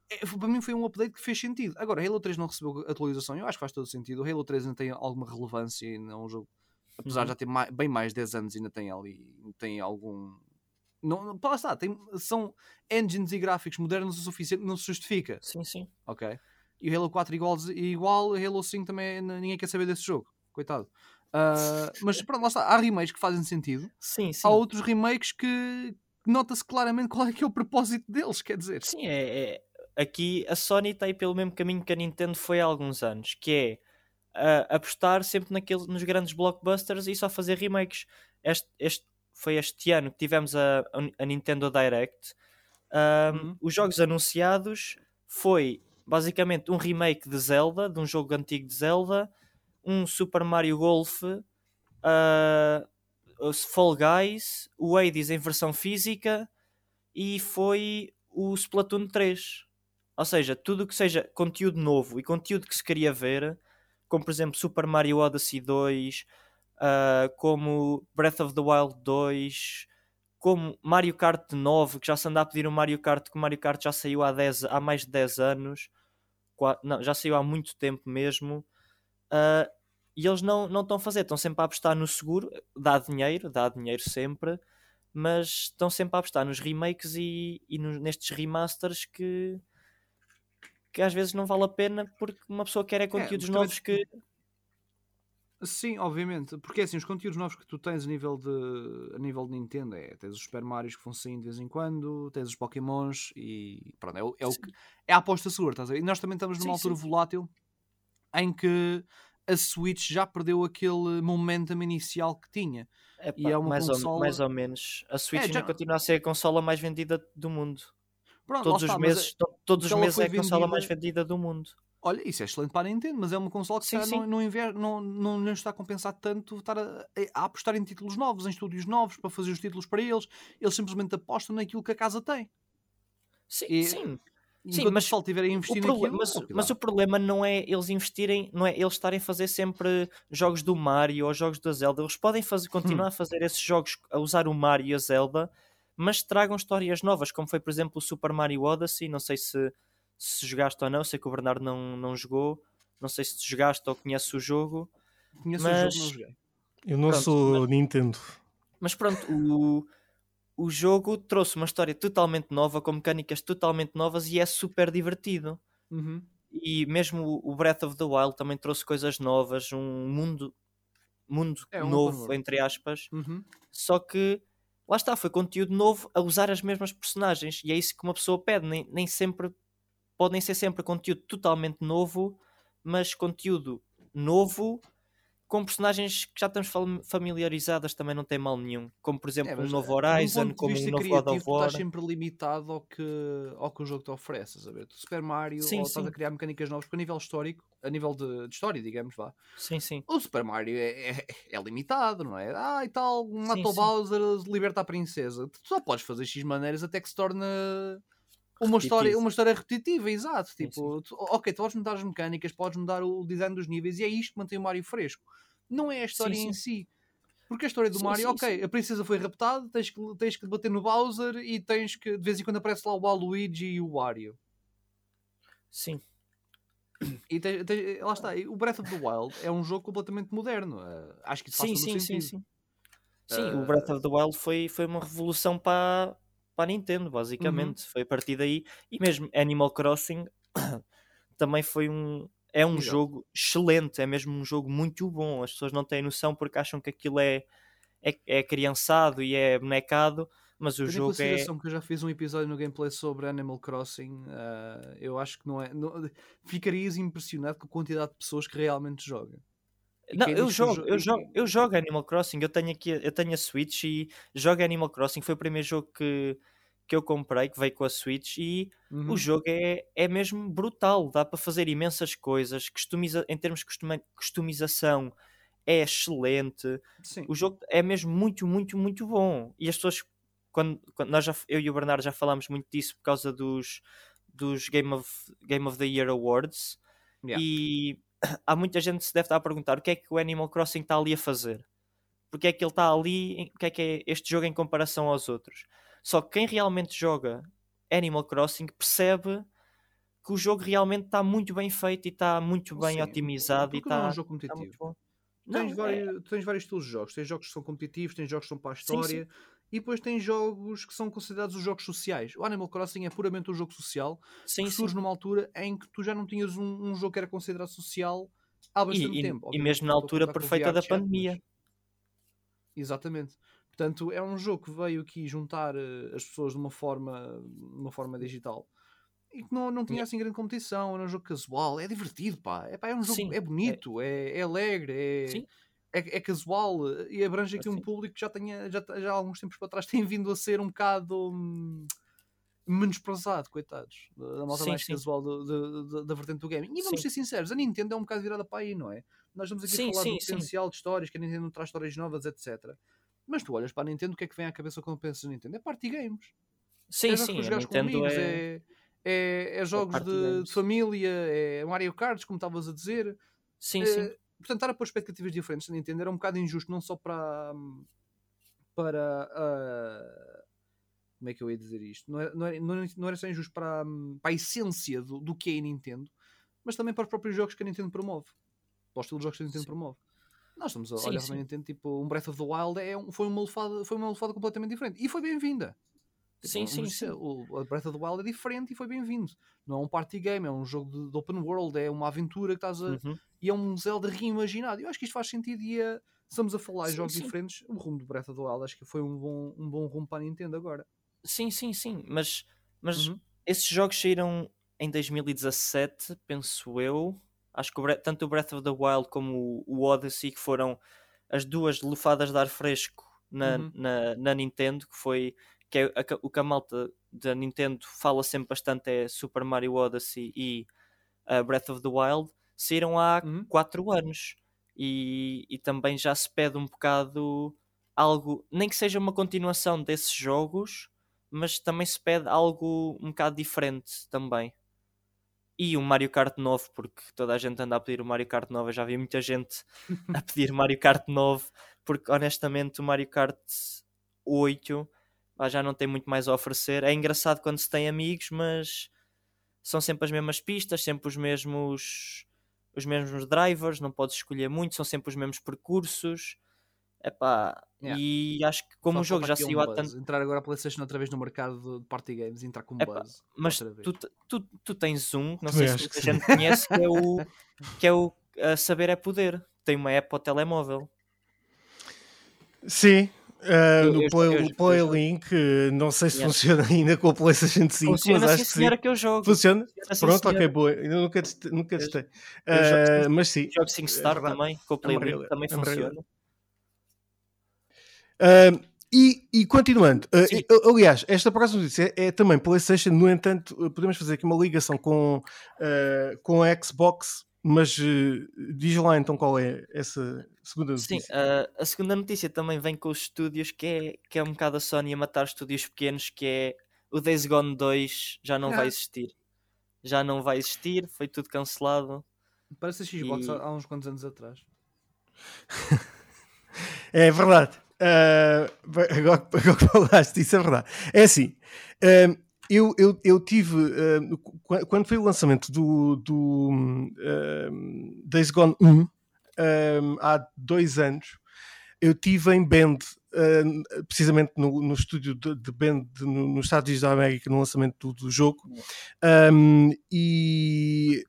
é, para mim foi um update que fez sentido. Agora, Halo 3 não recebeu atualização, eu acho que faz todo sentido. O Halo 3 ainda tem alguma relevância e não é um jogo, apesar uhum. de já ter mais, bem mais de 10 anos, ainda tem ali tem algum. Não, lá está, tem, são engines e gráficos modernos o suficiente, não se justifica. Sim, sim. Ok. E o Halo 4 igual, igual o Halo 5 também ninguém quer saber desse jogo. Coitado. Uh, [laughs] mas pronto, lá está. Há remakes que fazem sentido. Sim, sim. Há outros remakes que nota-se claramente qual é que é o propósito deles, quer dizer. Sim, é, é aqui a Sony está aí pelo mesmo caminho que a Nintendo foi há alguns anos, que é uh, apostar sempre naquele, nos grandes blockbusters e só fazer remakes. Este, este foi este ano que tivemos a, a Nintendo Direct. uhum. Os jogos anunciados foi basicamente um remake de Zelda, de um jogo antigo de Zelda, um Super Mario Golf, uh, Fall Guys, o Hades em versão física e foi o Splatoon 3. Ou seja, tudo que seja conteúdo novo e conteúdo que se queria ver, como por exemplo Super Mario Odyssey 2, uh, ah, como Breath of the Wild 2, como Mario Kart 9, que já se anda a pedir um Mario Kart, que o Mario Kart já saiu há, 10, há mais de 10 anos, não, já saiu há muito tempo mesmo. Uh, e eles não, não estão a fazer, estão sempre a apostar no seguro, dá dinheiro, dá dinheiro sempre, mas estão sempre a apostar nos remakes e, e nestes remasters que, que às vezes não vale a pena porque uma pessoa quer é, é conteúdos é, novos que. Sim, obviamente, porque é assim, os conteúdos novos que tu tens a nível de, a nível de Nintendo é tens os Super Marios que vão sair de vez em quando, tens os Pokémons e pronto, é, o, é, o que, é a aposta segura, estás a ver? E nós também estamos numa sim, altura sim. volátil em que a Switch já perdeu aquele momentum inicial que tinha. Epá, e é uma mais, consola... ou, mais ou menos. A Switch é, já... continua a ser a consola mais vendida do mundo. Pronto, todos os meses, é, todos os meses é a vendida... consola mais vendida do mundo. Olha, isso é excelente para a Nintendo, mas é uma consola que sim, sim. Não, não, inver... não, não, não está a compensar tanto estar a, a, apostar em títulos novos, em estúdios novos, para fazer os títulos para eles. Eles simplesmente apostam naquilo que a casa tem. Sim, e, sim. Sim, mas se tiverem investido naquilo, mas, mas o problema não é eles investirem, não é eles estarem a fazer sempre jogos do Mario ou jogos da Zelda. Eles podem fazer, continuar hum. a fazer esses jogos, a usar o Mario e a Zelda, mas tragam histórias novas, como foi, por exemplo, o Super Mario Odyssey. Não sei se, se jogaste ou não, sei que o Bernardo não, não jogou. Não sei se jogaste ou conheces o jogo. Conheço mas... o jogo, não joguei. Eu não pronto, sou mas... Nintendo. Mas pronto, o, o jogo trouxe uma história totalmente nova, com mecânicas totalmente novas e é super divertido. Uhum. E mesmo o Breath of the Wild também trouxe coisas novas, um mundo, mundo é um novo, entre aspas. Uhum. Só que lá está, foi conteúdo novo a usar as mesmas personagens e é isso que uma pessoa pede, nem, nem sempre podem ser sempre conteúdo totalmente novo, mas conteúdo novo com personagens que já estamos familiarizadas também não tem mal nenhum. Como por exemplo É, um novo eh, Horizon, de como um novo God of War. estás sempre limitado ao que, ao que o jogo te oferece? Tu Super Mario, Sim, ou estás sim. a criar mecânicas novas, porque a nível histórico, a nível de, de história, digamos, vá, Sim, sim. o Super Mario é, é, é limitado, não é? Ah, e tal, mata o. Bowser, liberta a princesa. Tu só podes fazer X maneiras até que se torne uma história, Repetitivo. uma história repetitiva, exato. Sim, Tipo, tu- ok, tu podes mudar as mecânicas, podes mudar o design dos níveis, e é isto que mantém o Mario fresco. Não é a história sim. em si. Porque a história do Sim, Mario, sim, ok, a princesa foi raptada, tens que, tens que bater no Bowser e tens que, de vez em quando aparece lá o Waluigi e o Wario. Sim. E lá está, o Breath of the Wild é um jogo completamente moderno. eh, acho que isso faz Sim, sim, sim, sim. Sim, o Breath of the Wild foi, foi uma revolução para, para a Nintendo, basicamente. Foi a partir daí. E mesmo Animal Crossing [coughs] também foi um. É um Exato. jogo excelente, é mesmo um jogo muito bom. As pessoas não têm noção porque acham que aquilo é, é, é criançado e é bonecado, mas o Tendo em jogo é. consideração que eu já fiz um episódio no gameplay sobre Animal Crossing, ah, eu acho que não é. não- [laughs] ficarias impressionado com a quantidade de pessoas que realmente jogam. Não, eu jogo, jo- eu jogo, eu jogo Animal Crossing, eu tenho aqui, eu tenho a Switch e jogo Animal Crossing, foi o primeiro jogo que, que eu comprei, que veio com a Switch e Uhum. o jogo é, é mesmo brutal, dá para fazer imensas coisas, customiza, em termos de costuma- customização é excelente, Sim. o jogo é mesmo muito, muito, muito bom. E as pessoas, quando, quando nós já, eu e o Bernardo já falámos muito disso por causa dos, dos Game, of, Game of the Year Awards, Yeah. e [coughs] há muita gente que se deve estar a perguntar o que é que o Animal Crossing está ali a fazer. Porque é que ele está ali, o que é que é este jogo em comparação aos outros. Só que quem realmente joga Animal Crossing percebe que o jogo realmente está muito bem feito e está muito bem Sim, otimizado e porque não é um está, jogo está competitivo. bom. Tens, Não, é- vários, tens vários estilos de jogos. Tens jogos que são competitivos, tens jogos que são para a Sim, sim. E depois tens jogos que são considerados os jogos sociais. O Animal Crossing é puramente um jogo social sim, que sim. surge numa altura em que tu já não tinhas um, um jogo que era considerado social há bastante E, e- tempo. e Obviamente, mesmo na altura perfeita da pandemia. Exatamente. Portanto, é um jogo que veio aqui juntar eh, as pessoas de uma forma, uma forma digital e que não, não tinha assim grande competição. Era um jogo casual, é divertido, pá. É, pá, é um jogo, Sim, é bonito, é, é alegre, é, Sim. É, é casual e abrange aqui um Assim. público que já, tenha, já, já há alguns tempos para trás [laughs] tem vindo a ser um bocado hum, menosprezado, coitados. Da malta Sim, mais sim. casual do- do- do- da vertente do gaming. E vamos Sim. ser sinceros, a Nintendo é um bocado virada para aí, não é? Nós estamos aqui a falar do potencial de histórias, que a Nintendo traz histórias novas, etc. Mas tu olhas para a Nintendo, o que é que vem à cabeça quando pensas na Nintendo? É party games. Sim, é jogos sim, a Nintendo amigos, é... é, é, é jogos de, de família, é Mario Kart, como estavas a dizer. Sim, Eh, sim. Portanto, estar a pôr expectativas diferentes na Nintendo era um bocado injusto, não só para. hum, para. ah, como é que eu ia dizer isto? Não era, não era, não era- não era só injusto para, hum, para a essência do, do que é a Nintendo, mas também para os próprios jogos que a Nintendo promove. Para o estilo de jogos que a Nintendo Sim. promove. Nós estamos a Sim, olhar para sim. a Nintendo, tipo, um Breath of the Wild é um- foi, uma lufada, foi uma lufada completamente diferente. E foi bem-vinda. Tipo, Sim, vamos sim, sim. O Breath of the Wild é diferente e foi bem-vindo. Não é um party game, é um jogo de, de open world, é uma aventura que estás a, Uhum. e é um Zelda reimaginado. Eu acho que isto faz sentido e é, estamos a falar de jogos sim. diferentes. O rumo do Breath of the Wild acho que foi um bom, um bom rumo para a Nintendo agora. Sim, sim, sim. Mas, mas Uhum. esses jogos saíram em 2017, penso eu. Acho que o tanto o Breath of the Wild como o, o Odyssey, que foram as duas lufadas de ar fresco na, Uhum. na, na Nintendo, que foi que é a- o que a malta da Nintendo fala sempre bastante é Super Mario Odyssey e uh, Breath of the Wild, saíram há Uhum. 4 anos. E, e também já se pede um bocado algo, nem que seja uma continuação desses jogos, mas também se pede algo um bocado diferente também. E um Mario Kart novo, porque toda a gente anda a pedir o Mario Kart novo. Eu já vi muita gente [laughs] a pedir Mario Kart novo, porque honestamente o Mario Kart 8 pá, já não tem muito mais a oferecer. É engraçado quando se tem amigos, mas são sempre as mesmas pistas, sempre os mesmos os mesmos drivers, não podes escolher muito, são sempre os mesmos percursos. Epá, Yeah. E acho que como Só o jogo já aqui um saiu há buzz. tanto Entrar agora a PlayStation outra vez no mercado de party games e entrar com um Epá, buzz. mas tu, tu, tu tens um, não sei se sim. gente conhece, que é o, [laughs] que é o a Saber é Poder. Tem uma app para o telemóvel. Sim, Uh, no Play, Play Link, não sei se yeah. funciona [laughs] ainda com o PlayStation 5, funciona mas acho que sim. que eu jogo. Funciona? funciona Pronto, ok, boa. Eu nunca testei. Nunca testei. Uh, mas sim. Jogo 5 Star é também, com o Play Link também é funciona. Uh, e, e, continuando, uh, aliás, esta próxima notícia é, é, também PlayStation, no entanto, podemos fazer aqui uma ligação com, uh, com a Xbox, mas uh, diz lá então qual é essa segunda notícia. Sim, a segunda notícia também vem com os estúdios, que é, que é um bocado a Sony a matar estúdios pequenos, que é o Days Gone 2 já não ah. vai existir. Já não vai existir, foi tudo cancelado. Parece a Xbox e... há uns quantos anos atrás. [laughs] é verdade. Uh, agora, agora que falaste, isso é verdade. É assim, uh, eu, eu, eu tive, uh, quando foi o lançamento do, do Days Gone 1, há dois anos, eu tive em Bend, precisamente no, no estúdio de, de Bend, no, nos Estados Unidos da América, no lançamento do, do jogo, um, e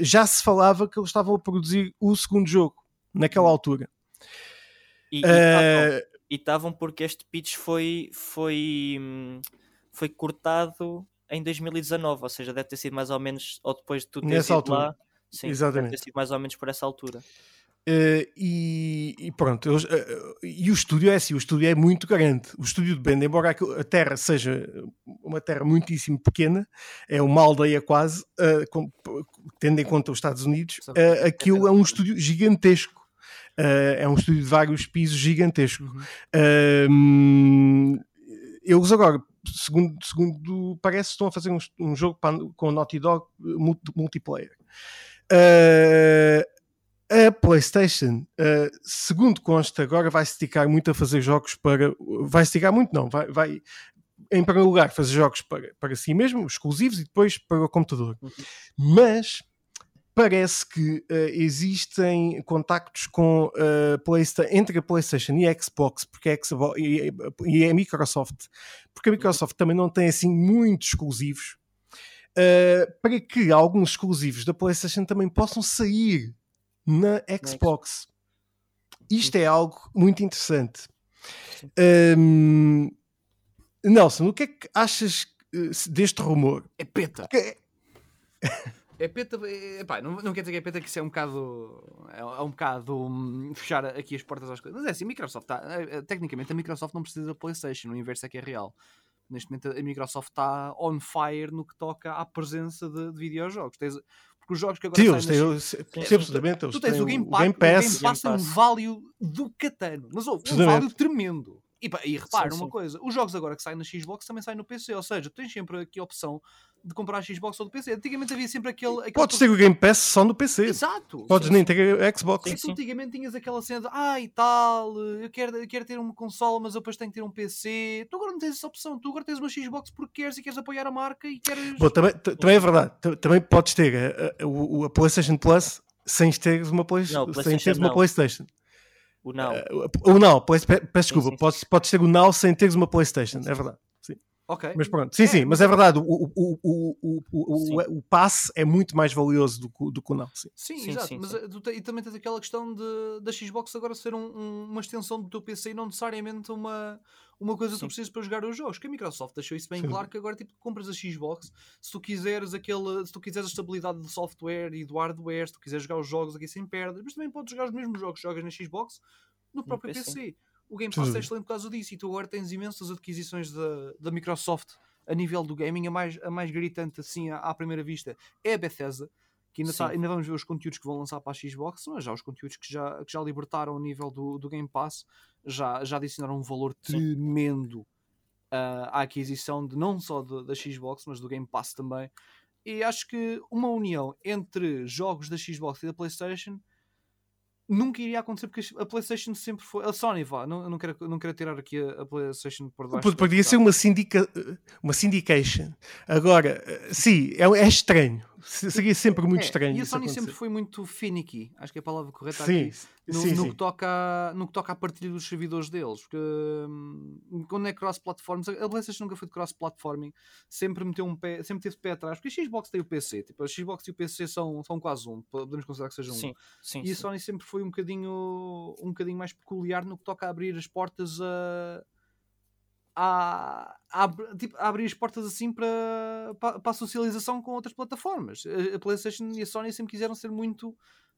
já se falava que eles estavam a produzir o segundo jogo, naquela altura. E estavam uh... porque este pitch foi, foi, foi cortado em 2019, ou seja, deve ter sido mais ou menos, ou depois de tu teres ido altura. lá, sim, Exatamente. deve ter sido mais ou menos por essa altura. Uh, e, e, pronto, eles, uh, e o estúdio é assim, o estúdio é muito grande. O estúdio de Bend, embora a terra seja uma terra muitíssimo pequena, é uma aldeia quase, uh, com, tendo em conta os Estados Unidos, aquilo é um estúdio gigantesco. É um estúdio de vários pisos gigantesco. Uhum. Eles agora, segundo, segundo parece, estão a fazer um, um jogo para, com Naughty Dog multiplayer. Uh, a PlayStation, uh, segundo consta, agora vai se dedicar muito a fazer jogos para. Vai se dedicar muito, não, vai, vai em primeiro lugar fazer jogos para, para si mesmo, exclusivos, e depois para o computador. Uhum. Mas parece que uh, existem contactos com, uh, entre a PlayStation e a Xbox, porque a Xbox, e, e, a Microsoft, porque a Microsoft também não tem assim muitos exclusivos, uh, para que alguns exclusivos da PlayStation também possam sair na Xbox. Isto é algo muito interessante. Um, Nelson, o que é que achas deste rumor? É peta. Que... É peta, é, pá, não, não quer dizer que é peta que isso é um bocado é, é um bocado um, fechar aqui as portas às coisas. Mas é assim, a Microsoft está, é, tecnicamente a Microsoft não precisa da PlayStation, o inverso é que é real. Neste momento a Microsoft está on fire no que toca à presença de, de videojogos. Tens, porque os jogos que agora Sim, saem nas... têm, absolutamente. Tu tens o Game, Pass, o Game Pass, o Game Pass tem um value do catano, mas houve um value tremendo. E, e repara uma coisa, os jogos agora que saem na Xbox também saem no PC, ou seja, tens sempre aqui a opção de comprar a Xbox ou do PC. Antigamente havia sempre aquele. aquele Podes ter o Game Pass só no PC. Exato. Podes sim, nem ter a Xbox. Sim, sim. Tu antigamente tinhas aquela cena de ah e tal, eu quero, eu quero ter uma console, mas eu depois tenho que ter um PC. Tu agora não tens essa opção. Tu agora tens uma Xbox porque queres e queres apoiar a marca e queres. Bom, também, também é verdade. Também podes ter a, a, a PlayStation Plus sem teres uma, play, não, sem teres uma PlayStation. O Now. Uh, o Now, peço desculpa, sim, sim, podes, podes ter o Now sem teres uma PlayStation, é verdade. Ok. Mas pronto, sim, é, sim, mas é verdade, o, o, o, o, o, o passe é muito mais valioso do, do que o não. Sim, sim, sim exato. Sim, mas sim. Eh, e também tens aquela questão de, da Xbox agora ser um, um, uma extensão do teu PC e não necessariamente uma, uma coisa que tu precisas para jogar os jogos. Que a Microsoft deixou isso bem claro que agora tipo, compras a Xbox se tu quiseres aquele, se tu quiseres a estabilidade do software e do hardware, se tu quiseres jogar os jogos aqui sem perdas, mas também podes jogar os mesmos jogos que jogas na Xbox no próprio no PC. PC o Game Pass é excelente por causa disso e tu agora tens imensas adquisições da, da Microsoft a nível do gaming, a mais, a mais gritante assim à, à primeira vista é a Bethesda, que ainda, tá, ainda vamos ver os conteúdos que vão lançar para a Xbox, mas já os conteúdos que já, que já libertaram a nível do, do Game Pass já, já adicionaram um valor tremendo uh, à aquisição de não só de, da Xbox, mas do Game Pass também. E acho que uma união entre jogos da Xbox e da PlayStation nunca iria acontecer porque a PlayStation sempre foi. A Sony, vá, não, não, quero, não quero tirar aqui a, a PlayStation por baixo. Podia ser uma, sindica, uma syndication. Agora, sim, é, é estranho. Seria sempre muito é, estranho. E a Sony sempre foi muito finicky, acho que é a palavra correta sim, aqui. No, sim, no sim. Que toca, no que toca à partilha dos servidores deles, porque hum, quando é cross-platforms, a PlayStation nunca foi de cross-platforming, sempre meteu um pé, sempre teve pé atrás, porque a Xbox tem o PC, tipo, a Xbox e o PC são, são quase um, podemos considerar que sejam um. sim, E a sim. Sony sempre foi um bocadinho, um bocadinho mais peculiar no que toca a abrir as portas a. A, a, tipo, a abrir as portas assim para, para, para a socialização com outras plataformas. A, a PlayStation e a Sony sempre quiseram ser muito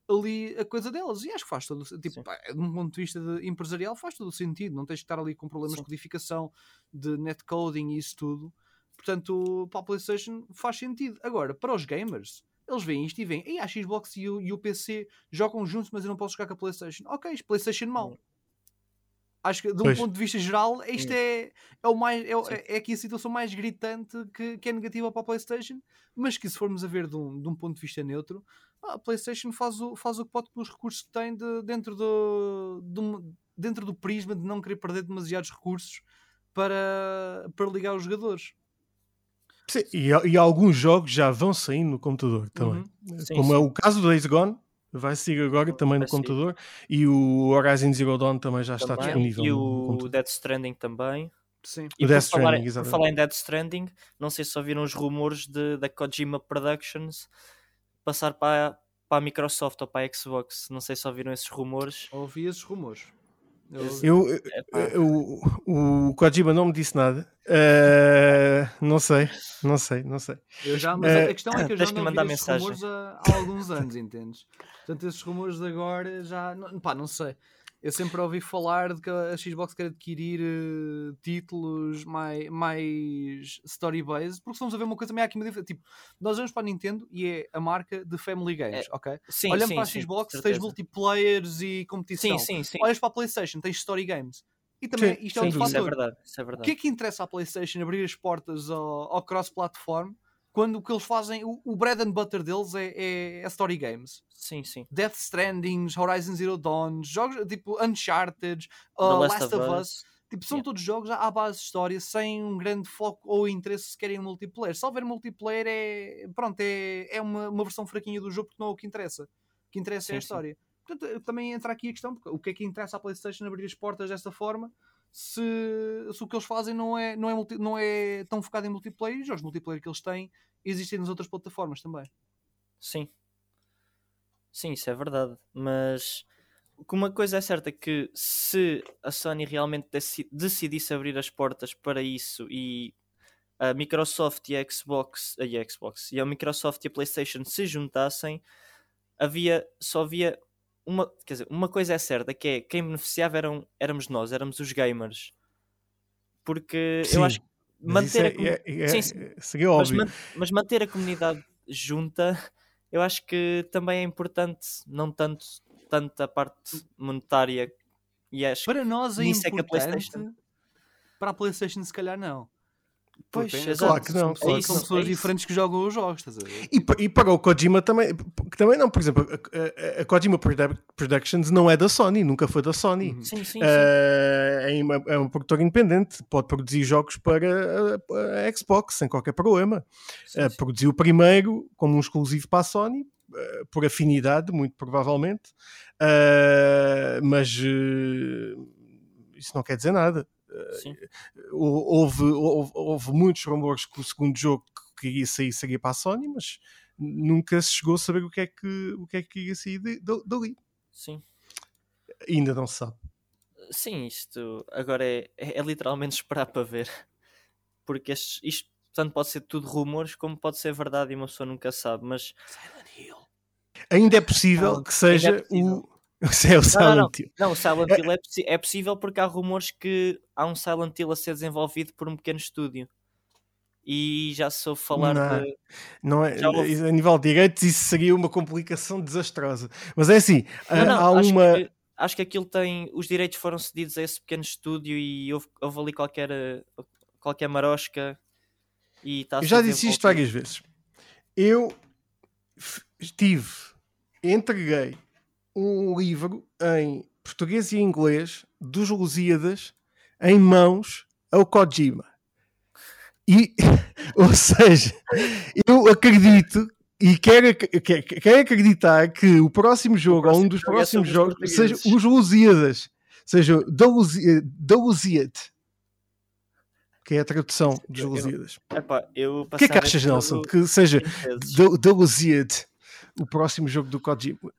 ali a coisa delas. E acho que faz todo tipo, pá, de um ponto de vista de empresarial, faz todo o sentido. Não tens de estar ali com problemas Sim. de codificação, de netcoding e isso tudo. Portanto, para a PlayStation faz sentido. Agora, para os gamers, eles veem isto e veem, e a Xbox e o, e o PC jogam juntos, mas eu não posso jogar com a PlayStation. Ok, PlayStation mau. Acho que, de um Pois. ponto de vista geral, isto é, é, o mais, é, é aqui a situação mais gritante que, que é negativa para a PlayStation, mas que se formos a ver de um, de um ponto de vista neutro, a PlayStation faz o, faz o que pode com os recursos que tem de- dentro, do, de um- dentro do prisma de não querer perder demasiados recursos para, para ligar os jogadores. Sim, e, e alguns jogos já vão saindo no computador também. Uhum. Sim, Como é sim. o caso do Days Gone, vai sair agora também no Vai sair. computador. E o Horizon Zero Dawn também já está Também. disponível E no, no o. Death Stranding também. Sim. E O por Death falar, Stranding, por exatamente. falar em Death Stranding, não sei se ouviram os rumores de, da Kojima Productions passar para, para a Microsoft ou para a Xbox. Não sei se ouviram esses rumores. Ouvi esses rumores. Eu. Eu, Epá, eu- o, o Kojima não me disse nada. Eh, não sei, não sei, não sei. Eu já, mas Eh, a questão é que eu já que não mandar mensagem. rumores há, há alguns anos, entendes? Portanto, esses rumores de agora já. Não, pá, não sei. Eu sempre ouvi falar de que a Xbox quer adquirir eh, títulos mais, mais story-based, porque se vamos a ver uma coisa meio aqui uma diferença. Tipo, nós vamos para a Nintendo e é a marca de Family Games, ok? sim, Olhando sim, para a sim, Xbox, tens multiplayers e competição. Sim, sim, sim. Olhas para a PlayStation, tens story games. E também, Sim, isto é outro dúvida. Isso é fator. verdade. Isso é O verdade. que é que interessa à PlayStation abrir as portas ao, ao cross-platform quando o que eles fazem, o, o bread and butter deles é, é, é story games? Sim, sim. Death Stranding, Horizon Zero Dawn, jogos tipo Uncharted, uh, Last, Last, of Us. Us. Tipo, são Yeah. todos jogos à base de história, sem um grande foco ou interesse sequer em multiplayer. Se houver multiplayer, é, pronto, é, é uma, uma versão fraquinha do jogo, porque não é o que interessa. O que interessa é a Sim, sim. história. Portanto, também entra aqui a questão, porque o que é que interessa à PlayStation abrir as portas desta forma se, se o que eles fazem não é, não, é multi- não é tão focado em multiplayer e os multiplayer que eles têm existem nas outras plataformas também. Sim. Sim, isso é verdade. Mas uma coisa é certa é que se a Sony realmente deci- decidisse abrir as portas para isso e a Microsoft e a Xbox, e a Xbox e a Microsoft e a PlayStation se juntassem, havia só havia uma, quer dizer, uma coisa é certa, que é quem beneficiava eram, éramos nós, éramos os gamers. Porque Sim, eu acho que manter a é- comu- é- é- Sim, sim. seria mas, man- mas manter a comunidade junta, [laughs] eu acho que também é importante, não tanto, tanto a parte monetária. E acho que Para nós é Nisso é que a importante. PlayStation- Para a PlayStation, se calhar, não. Pois. Claro que não, São, claro são não. pessoas É isso. diferentes que jogam os jogos, estás a ver? E, e para o Kojima também, que também não, por exemplo, a, a- a Kojima Produ- Productions não é da Sony, nunca foi da Sony. Uhum. Sim, sim, sim. Eh, é, uma, é um produtor independente, pode produzir jogos para a, a Xbox sem qualquer problema. sim, Eh, sim. produziu o primeiro como um exclusivo para a Sony, eh, por afinidade, muito provavelmente, Eh, mas eh, isso não quer dizer nada. Sim. Hou- Houve, houve, houve muitos rumores que o segundo jogo que iria sair seria para a Sony, mas nunca se chegou a saber o que é que, o que, é que ia sair de- de- dali. Sim. Ainda não se sabe. Sim, isto agora é, é, é literalmente esperar para ver. Porque estes- isto tanto pode ser tudo rumores como pode ser verdade e uma pessoa nunca sabe. Mas Hill. Ainda é possível que seja é possível. o. [laughs] É o Silent não. Hill. não, o Silent Hill é, é possível porque há rumores que há um Silent Hill a ser desenvolvido por um pequeno estúdio. E já se ouve falar Não. de. Não é, a nível de direitos, isso seria uma complicação desastrosa. Mas é assim, Não, há- não, há uma. que, acho que aquilo tem. Os direitos foram cedidos a esse pequeno estúdio e houve, houve ali qualquer, eh, qualquer marosca. E a Eu já disse isto várias vezes. Eu tive, entreguei um livro em português e inglês dos Lusíadas em mãos ao Kojima. E, [laughs] ou seja, eu acredito e quero, quero, acreditar que o próximo jogo, ou um dos próximos jogos, seja os Lusíadas, seja da Lusíade que é a tradução dos Lusíadas. O que é que achas, Nelson? Que seja da Lusíade o próximo jogo do Kojima?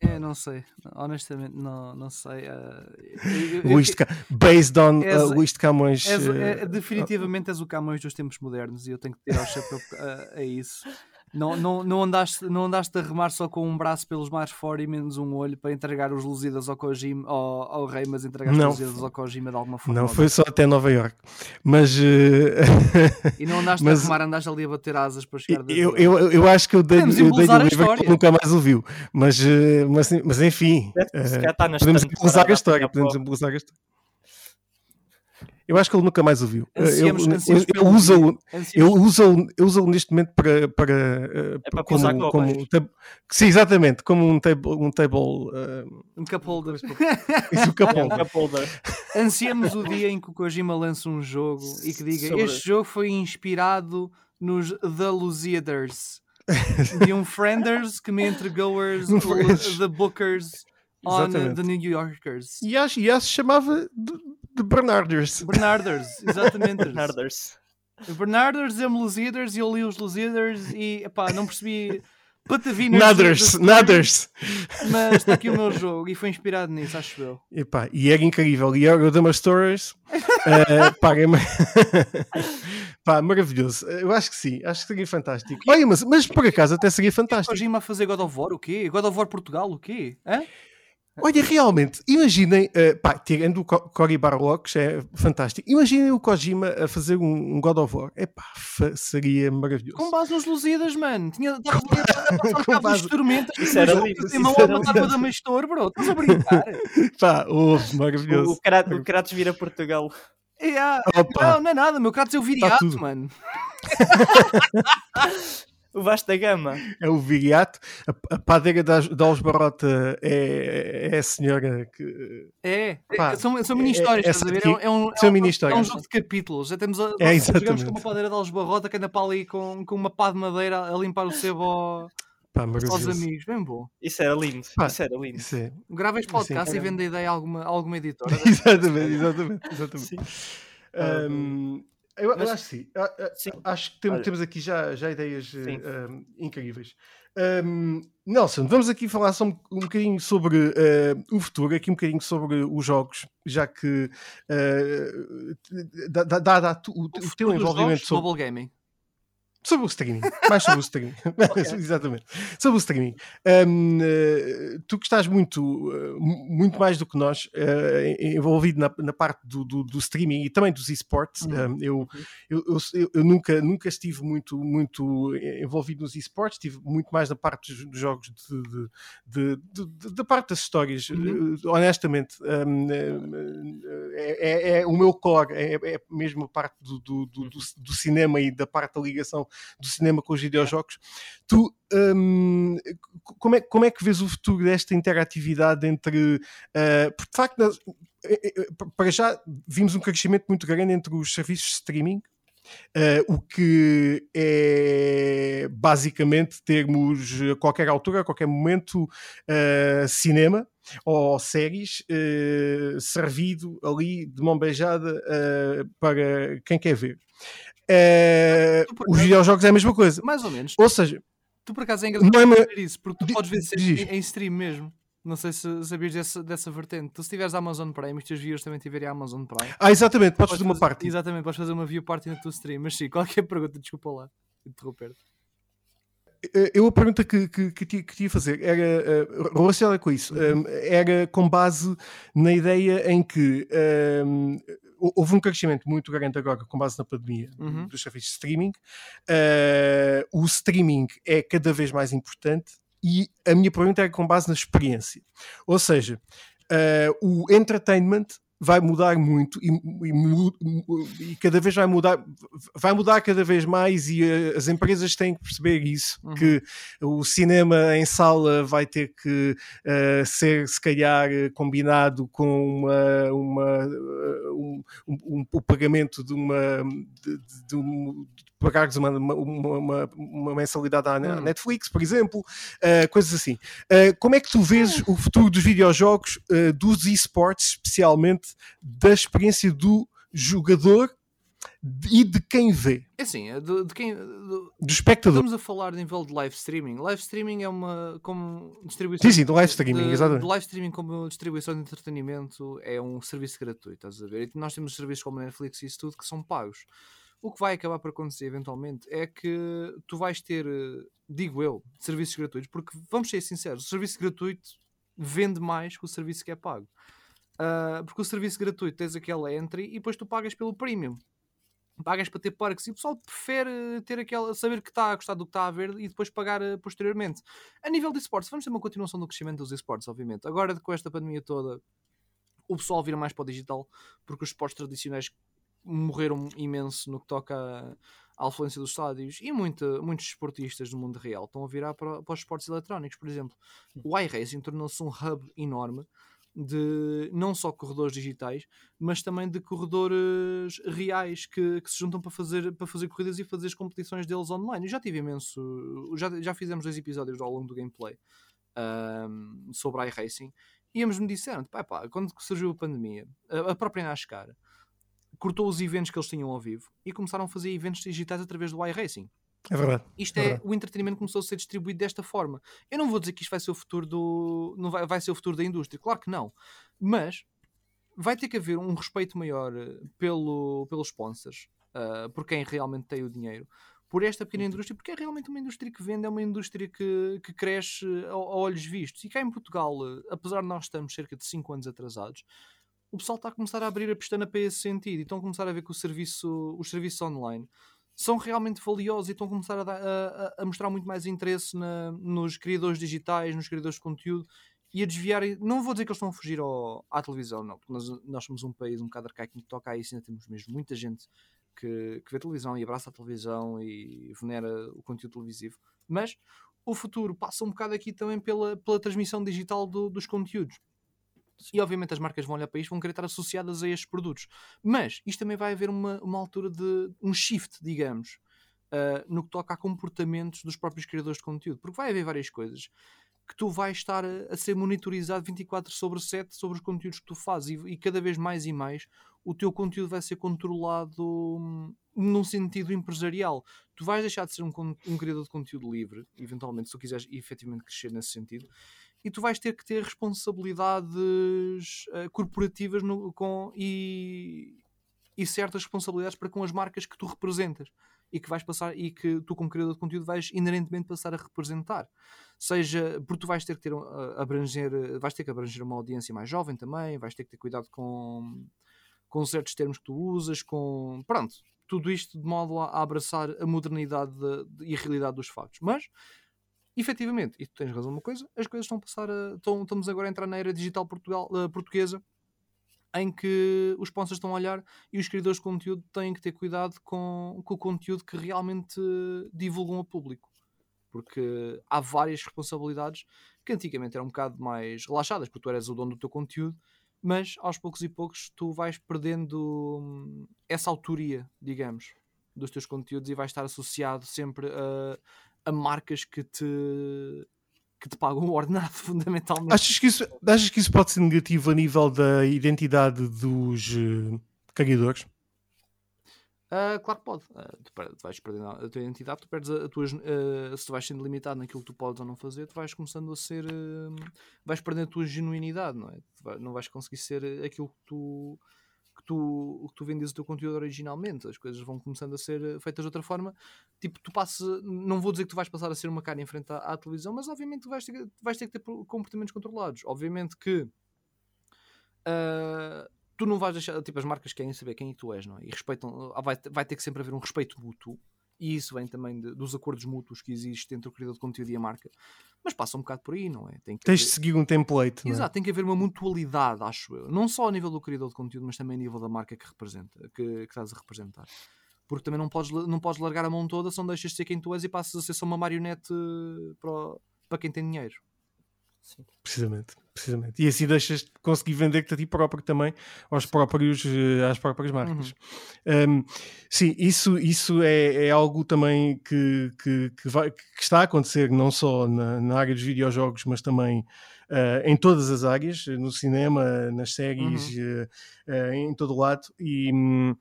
É, não sei, honestamente, não, não sei. Uh, Luís de, based on és, uh, Luís de Camões. És, é, definitivamente és o Camões dos tempos modernos e eu tenho que tirar o chapéu a, a isso. Não, não, não, andaste, não andaste a remar só com um braço pelos mares fora e menos um olho para entregar os luzidas ao Kojima, ao, ao rei, mas entregar os luzidas ao Kojima de alguma forma. Não, foi só até Nova York. Mas. Uh... e não andaste [laughs] mas... a remar, andaste ali a bater asas para chegar. Eu, eu, eu, eu acho que o livro que nunca mais ouviu. Mas, uh, mas, mas enfim. Uh, podemos embelezar a história. Podemos embelezar a história. Eu acho que ele nunca mais ouviu. Ansiamos, eu, ansiamos eu, eu uso eu uso eu uso neste momento para para, uh, é para como, como sim exatamente como um table um table uh... um cup holder. [laughs] Isso, um cup holder. Ansiamos o dia em que o Kojima lança um jogo e que diga Sobre... este jogo foi inspirado nos The Lusiaders de um Frienders que me entregou [laughs] os The Bookers on Exatamente. The New Yorkers. E acho, e chamava de, de Bernarders. Bernarders, [laughs] exatamente. Bernarders. Bernarders e Lusíadas e eu li os Lusíadas e epá, não percebi patavinas. Naders, naders. Mas está aqui o meu jogo e foi inspirado nisso, acho eu. Epá, e era incrível. E era o Dama Stories. uh, [laughs] pá, é... [laughs] pá, maravilhoso. Eu acho que sim, acho que seria fantástico. Olha, mas, mas por acaso até seria fantástico. Kojima a fazer God of War, o quê? God of War Portugal, o quê? Hã? Olha, realmente, imaginem, uh, pá, tirando o Cory Barlog, que é fantástico, imaginem o Kojima a fazer um, um God of War. É pá, seria maravilhoso. Com base nos Luzidas, mano. Tinha com base tormentas. Isso era lindo. Tem mal a matar para dar Store, bro. Estás a brincar? [laughs] pá, oh, maravilhoso. O, Kratos vira Portugal. Yeah. Não, não é nada, meu Kratos é o viriato, tá mano. [laughs] O Vasta Gama. É o Viriato. A, a padeira da, da Osbarota é, é a senhora que. É, Pá, são, são mini histórias, é, estás a ver? É, é, um, são é, mini histórias. é um jogo de capítulos. Já temos a, é, digamos com uma padeira da Osbarota que anda para ali com, com uma pá de madeira a limpar o sebo ao, Pá, aos amigos. Bem bom. Isso era lindo. Pá, isso era lindo. Isso é. Grava este podcast e vende a ideia a alguma, a alguma editora. [laughs] exatamente, exatamente. exatamente. Um, eu, Mas, eu acho que sim. sim. Acho que tem, temos aqui já, já ideias uh, incríveis. Um, Nelson, vamos aqui falar só um, um bocadinho sobre uh, o futuro, aqui um bocadinho sobre os jogos, já que uh, dá, dá, dá, o, o, o teu envolvimento sobre mobile gaming. Sobre o streaming, mais sobre o streaming, [laughs] [laughs] okay. exatamente. Sobre o streaming, um, uh, tu que estás muito, uh, muito mais do que nós uh, envolvido na, na parte do, do, do, streaming e também dos esportes. Uhum. Um, eu, eu, eu, eu, nunca, nunca estive muito, muito envolvido nos esportes, estive muito mais na parte dos, dos jogos, de, de, de, da parte das histórias. Uhum. honestamente, um, é, é, é, o meu core, é, é mesmo a parte do, do, do, do cinema e da parte da ligação do cinema com os videojogos. Tu, um, como, é, como é que vês o futuro desta interatividade entre. Uh, de facto, eh, eh, para já vimos um crescimento muito grande entre os serviços de streaming. Uh, o que é basicamente termos a qualquer altura, a qualquer momento, uh, cinema ou séries uh, servido ali de mão beijada para quem quer ver. É, os videojogos é a mesma coisa. Mais ou menos. Ou seja, tu por acaso é engraçado não é isso, porque tu podes ver diz. em stream mesmo. Não sei se sabias dessa, dessa vertente. Tu se tiveres a Amazon Prime, os teus viewers também tiverem a Amazon Prime. Ah, exatamente, podes, fazer uma parte. Exatamente, podes fazer uma view party na tua stream. Mas sim, qualquer pergunta, desculpa lá, interromper-te. Eh, eu a pergunta que, que, que, que te ia fazer era uh, relacionada com isso, um, era com base na ideia em que um, houve um crescimento muito grande agora com base na pandemia uhum. dos serviços de streaming. Uh, o streaming é cada vez mais importante e a minha pergunta é com base na experiência. Ou seja, uh, o entertainment vai mudar muito e, e, e, cada vez vai mudar, vai mudar cada vez mais e uh, as empresas têm que perceber isso, uhum. que o cinema em sala vai ter que uh, ser se calhar combinado com uma, uma um, um, um, o pagamento de uma de, de, de pagares uma, uma, uma, uma mensalidade à hum. Netflix, por exemplo, uh, coisas assim. Uh, como é que tu vês o futuro dos videojogos, uh, dos esportes, especialmente da experiência do jogador e de quem vê. É assim, é de, de quem. Do, do espectador. Estamos a falar de nível de live streaming. Live streaming é uma. como distribuição. Sim, sim, de live streaming, de, exatamente. De live streaming como distribuição de entretenimento é um serviço gratuito, estás a ver? E nós temos serviços como Netflix e isso tudo que são pagos. O que vai acabar por acontecer eventualmente é que tu vais ter, digo eu, serviços gratuitos, porque vamos ser sinceros, o serviço gratuito vende mais que o serviço que é pago. Uh, porque o serviço gratuito tens aquela entry e depois tu pagas pelo premium pagas para ter parques e o pessoal prefere ter aquela, saber que está a gostar do que está a ver e depois pagar uh, posteriormente. A nível de esportes, vamos ter uma continuação do crescimento dos esportes, obviamente. Agora, com esta pandemia toda, o pessoal vira mais para o digital porque os esportes tradicionais morreram imenso no que toca à, afluência dos estádios e muita, muitos esportistas do mundo real estão a virar para, para os esportes eletrónicos, por exemplo. O iRacing tornou-se um hub enorme de não só corredores digitais, mas também de corredores reais que, que, se juntam para fazer, para fazer corridas e fazer as competições deles online. Eu já tive imenso, já, já fizemos dois episódios ao longo do gameplay um, sobre iRacing e eles me disseram: pá, pá, quando surgiu a pandemia, a, a própria NASCAR cortou os eventos que eles tinham ao vivo e começaram a fazer eventos digitais através do iRacing. É verdade. Isto é, é verdade. o entretenimento começou a ser distribuído desta forma. Eu não vou dizer que isto vai ser o futuro do. não vai, vai ser o futuro da indústria, claro que não. Mas vai ter que haver um respeito maior eh, pelo, pelos sponsors, uh, por quem realmente tem o dinheiro, por esta pequena indústria, porque é realmente uma indústria que vende, é uma indústria que, que cresce a, a olhos vistos. E cá em Portugal, eh, apesar de nós estarmos cerca de 5 anos atrasados, o pessoal está a começar a abrir a pestana para esse sentido e estão a começar a ver que o serviço, os serviços online são realmente valiosos e estão a começar a, dar, a, a mostrar muito mais interesse na, nos criadores digitais, nos criadores de conteúdo e a desviar. Não vou dizer que eles estão a fugir ao, à televisão, não, porque nós, nós somos um país um bocado arcaico que toca a isso, ainda temos mesmo muita gente que, que vê televisão e abraça a televisão e venera o conteúdo televisivo. Mas o futuro passa um bocado aqui também pela, pela transmissão digital do, dos conteúdos. E obviamente as marcas vão olhar para isto, vão querer estar associadas a estes produtos. Mas isto também vai haver uma, uma altura de um shift, digamos, uh, no que toca a comportamentos dos próprios criadores de conteúdo. Porque vai haver várias coisas que tu vais estar a, a ser monitorizado 24 sobre 7 sobre os conteúdos que tu fazes e, e, cada vez mais e mais o teu conteúdo vai ser controlado hum, num sentido empresarial. Tu vais deixar de ser um, um criador de conteúdo livre, eventualmente, se tu quiseres efetivamente crescer nesse sentido, e tu vais ter que ter responsabilidades uh, corporativas no, com, e, e certas responsabilidades para com as marcas que tu representas e que vais passar e que tu como criador de conteúdo vais inerentemente passar a representar. Seja porque tu vais ter que ter uh, abranger vais ter que abranger uma audiência mais jovem também vais ter que ter cuidado com com certos termos que tu usas com pronto tudo isto de modo a, a abraçar a modernidade de, de, e a realidade dos factos. Mas efetivamente, e tu tens razão numa coisa, as coisas estão a passar a, estão, estamos agora a entrar na era digital Portugal, uh, portuguesa em que os sponsors estão a olhar e os criadores de conteúdo têm que ter cuidado com, com o conteúdo que realmente divulgam ao público. Porque há várias responsabilidades que antigamente eram um bocado mais relaxadas, porque tu eras o dono do teu conteúdo, mas aos poucos e poucos tu vais perdendo hum, essa autoria, digamos, dos teus conteúdos e vais estar associado sempre a, a marcas que te que te pagam o ordenado, [laughs] fundamentalmente. Achas que, isso, achas que isso pode ser negativo a nível da identidade dos uh, carregadores? Uh, claro que pode. Uh, tu, tu, vais perdendo a tua identidade, tu perdes a, a tua. Uh, se tu vais sendo limitado naquilo que tu podes ou não fazer, tu vais começando a ser. vais perdendo a tua genuinidade, não é? Vai, não vais conseguir ser aquilo que tu que tu, que tu vendes o teu conteúdo originalmente, as coisas vão começando a ser eh, feitas de outra forma. Tipo, tu passas, não vou dizer que tu vais passar a ser uma cara em frente à, à televisão, mas obviamente tu vais ter, vais ter que ter comportamentos controlados. Obviamente que uh, tu não vais deixar, tipo, as marcas querem saber quem é tu és, não é? E respeitam, vai, vai ter que sempre haver um respeito mútuo e isso vem também de, dos acordos mútuos que existem entre o criador de conteúdo e a marca. Mas passa um bocado por aí, não é? Tem que Tens de seguir um template. Exato, é? tem que haver uma mutualidade, acho eu. Não só a nível do criador de conteúdo, mas também a nível da marca que representa, que, que estás a representar. Porque também não podes, não podes largar a mão toda, só deixas de ser quem tu és e passas a ser só uma marionete para, para quem tem dinheiro. Sim. Precisamente, precisamente. E assim deixas de conseguir vender-te a ti próprio também aos próprios, eh, às próprias marcas. Uhum. Um, sim, isso, isso é, é algo também que, que, que, vai, que, está a acontecer não só na, na área dos videojogos, mas também uh, em todas as áreas, no cinema, nas séries, uhum. uh, uh, em todo o lado. E um,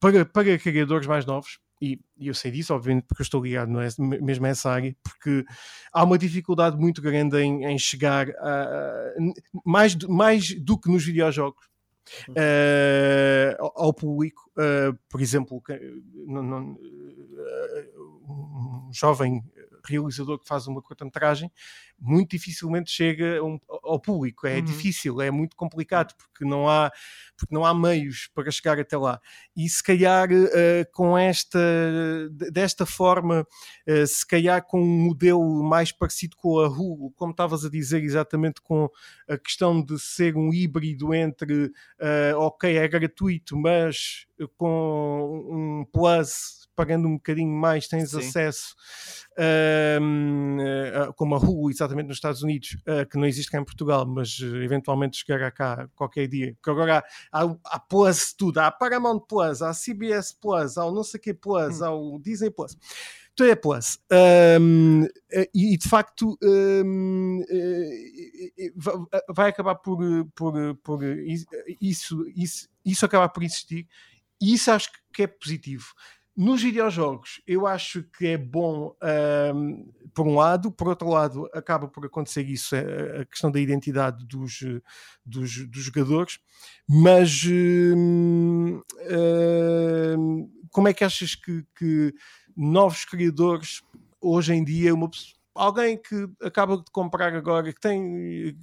para, para criadores mais novos, e, e, eu sei disso, obviamente, porque eu estou ligado não é, mesmo a essa área, porque há uma dificuldade muito grande em, em chegar a, mais, mais do que nos videojogos. Uh, ao, ao, público, uh, por exemplo, não, não, uh, um jovem realizador que faz uma curta-metragem muito dificilmente chega um, ao público. É uhum. difícil, é muito complicado porque não há porque não há meios para chegar até lá. E se calhar uh, com esta desta forma, uh, se calhar com um modelo mais parecido com a Hulu, como estavas a dizer exatamente com a questão de ser um híbrido entre uh, ok, é gratuito, mas com um plus pagando um bocadinho mais tens Sim. acesso uh, como a Hulu exatamente nos Estados Unidos uh, que não existe cá em Portugal mas uh, eventualmente chegará cá qualquer dia. Porque agora há, há, há Plus tudo, há Paramount Plus há CBS Plus, há o não sei que Plus hum. há o Disney Plus. Tudo é Plus. Um, e, e, de facto um, vai acabar por, por, por isso, isso, isso acabar por existir. E isso acho que é positivo nos videojogos, eu acho que é bom um, por um lado, por outro lado, acaba por acontecer isso, é, a questão da identidade dos, dos, dos jogadores, mas um, um, como é que achas que, que, novos criadores, hoje em dia, uma, alguém que acaba de comprar agora, que tem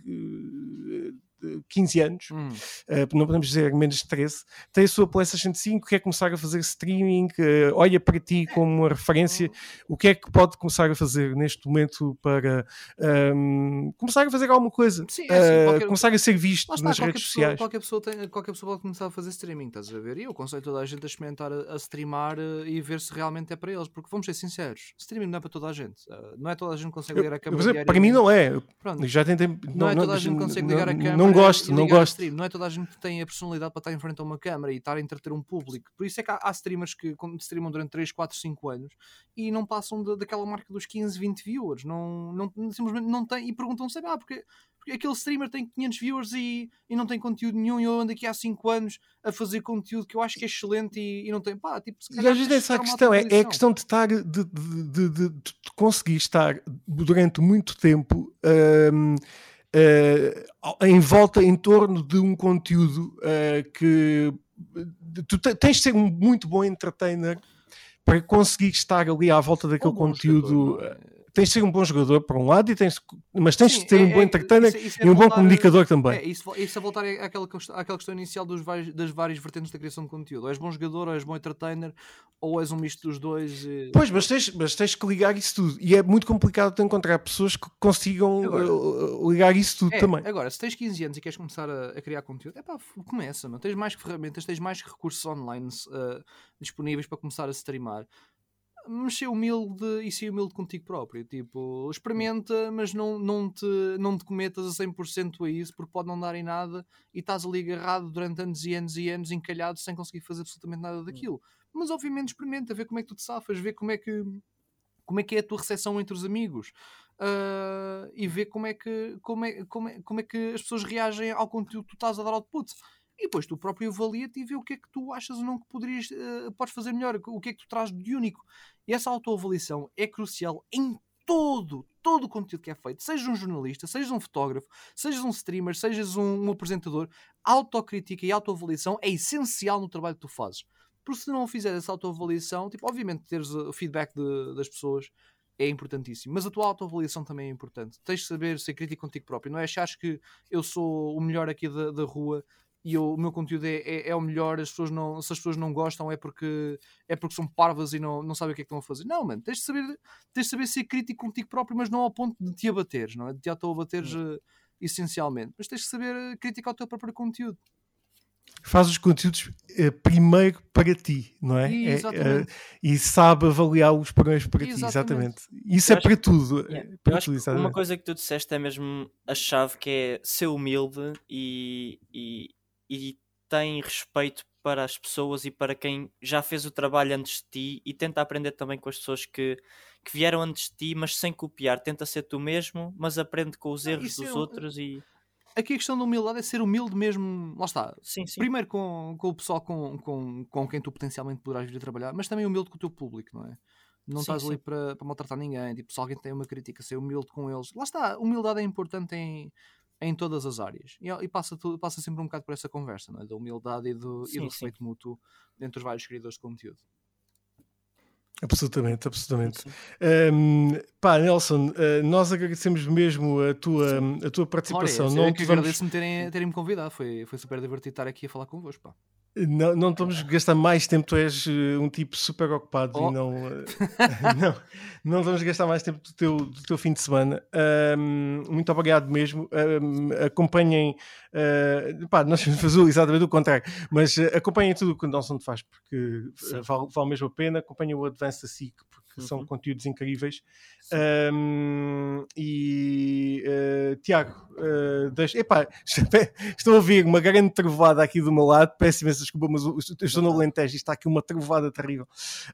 15 anos, hum. uh, não podemos dizer menos de 13, tem a sua PlayStation 5, quer começar a fazer streaming, uh, olha para ti como uma referência, o que é que pode começar a fazer neste momento para um, ehm, começar a fazer alguma coisa, Sim, é assim, qualquer... começar a ser visto está, nas redes pessoa, sociais. Qualquer pessoa, tem, qualquer pessoa pode começar a fazer streaming, estás a ver? E eu aconselho toda a gente a experimentar a, a streamar e ver se realmente é para eles, porque vamos ser sinceros, streaming não é para toda a gente, não é toda a gente que consegue ligar a câmera. Para mim não é, Pronto. já tentei. Não, não é toda a gente que consegue ligar a câmera. Não gosto, não gosto. Não é toda a gente que tem a personalidade para estar em frente a uma câmera e estar a entreter um público. Por isso é que há, há streamers que streamam durante 3, 4, 5 anos e não passam de, daquela marca dos 15, 20 viewers. Não, não, simplesmente não tem e perguntam-se, ah, porque, porque aquele streamer tem 500 viewers e, e não tem conteúdo nenhum e eu ando aqui há 5 anos a fazer conteúdo que eu acho que é excelente e, e não tem, pá, tipo, se calhar. E às vezes essa questão, é, é a questão de estar, de, de, de, de, conseguir estar durante muito tempo. Um, uh, em volta, em torno de um conteúdo uh, que tu tens de ser um muito bom entertainer para conseguir estar ali à volta daquele conteúdo. É? Tens de ser um bom jogador por um lado, e tens, mas tens Sim, de ter é, um bom é, entertainer isso, isso é e um bom comunicador também. É, isso, isso é voltar àquela, àquela questão inicial dos das várias vertentes da criação de conteúdo. Ou és bom jogador, ou és bom entertainer, ou és um misto dos dois. E... Pois, mas tens, mas tens que ligar isso tudo. E é muito complicado de encontrar pessoas que consigam agora, uh, ligar isso tudo é, também. Agora, se tens 15 anos e queres começar a, a criar conteúdo, é pá, começa, não? tens mais ferramentas, tens mais recursos online uh, disponíveis para começar a streamar mexer humilde e ser humilde contigo próprio. Tipo, experimenta, mas não, não, te, não te cometas a 100% a isso, porque pode não dar em nada e estás ali agarrado durante anos e anos e anos, encalhado, sem conseguir fazer absolutamente nada daquilo. Mas obviamente experimenta, vê como é que tu te safas, vê como é que, como é, que é a tua recepção entre os amigos. Uh, e vê como é, que, como, é, como, é, como é que as pessoas reagem ao conteúdo que tu estás a dar output e depois tu próprio avalia-te e vê o que é que tu achas ou não que poderias, uh, podes fazer melhor, o que é que tu trazes de único. E essa autoavaliação é crucial em todo, todo o conteúdo que é feito. Sejas um jornalista, sejas um fotógrafo, sejas um streamer, sejas um, um apresentador, autocrítica e autoavaliação é essencial no trabalho que tu fazes. Porque se não fizeres essa autoavaliação, tipo, obviamente teres o feedback de, das pessoas é importantíssimo. Mas a tua autoavaliação também é importante. Tens de saber ser crítico contigo próprio. Não é achares que eu sou o melhor aqui da, da rua e eu, o meu conteúdo é, é, é, o melhor, as pessoas não, se as pessoas não gostam é porque, é porque são parvas e não, não sabem o que é que estão a fazer. Não, mano, tens de saber, tens de saber ser crítico contigo próprio, mas não ao ponto de te abateres, não é? De te auto-abateres uh, essencialmente. Mas tens de saber eh, criticar o teu próprio conteúdo. faz os conteúdos uh, primeiro para ti, não é? é uh, e sabe avaliar os programas para exatamente. ti, exatamente. Isso eu é para tudo. Yeah. Para tudo uma coisa que tu disseste é mesmo a chave que é ser humilde e, e, e tem respeito para as pessoas e para quem já fez o trabalho antes de ti e tenta aprender também com as pessoas que, que vieram antes de ti, mas sem copiar. Tenta ser tu mesmo, mas aprende com os erros dos é outros e aqui a questão da humildade é ser humilde mesmo, lá está. Sim, sim. Primeiro com, com o pessoal com, com, com quem tu potencialmente poderás vir a trabalhar, mas também humilde com o teu público, não é? Não sim, estás ali para, para maltratar ninguém. Tipo, se alguém tem uma crítica, ser humilde com eles. Lá está, humildade é importante em, em todas as áreas. E, e passa, tudo, passa sempre um bocado por essa conversa, não é? Da humildade e do, sim, e do respeito mútuo entre os vários criadores de conteúdo. Absolutamente, absolutamente. Um, pá, Nelson, uh, nós agradecemos mesmo a tua, a tua participação. É, não é que vamos... agradeço-me terem, terem-me convidado, foi, foi super divertido estar aqui a falar convosco. Pá. Não, não estamos a gastar mais tempo, tu és eh, um tipo super ocupado oh. e não, eh, [laughs] não, não vamos gastar mais tempo do teu, do teu fim de semana. Um, muito obrigado mesmo. Um, acompanhem, uh, pá, nós fazer exatamente o contrário, mas acompanhem tudo o que o Nelson faz, porque vale, vale mesmo a pena. Acompanhem o Advanced SIC, uhum. são conteúdos incríveis. Um, e uh, Tiago, uh, deixa... Epá, [laughs] estou a ouvir uma grande trovada aqui do meu lado. Peço imensa desculpa, mas eu estou no Alentejo e está aqui uma trovada terrível.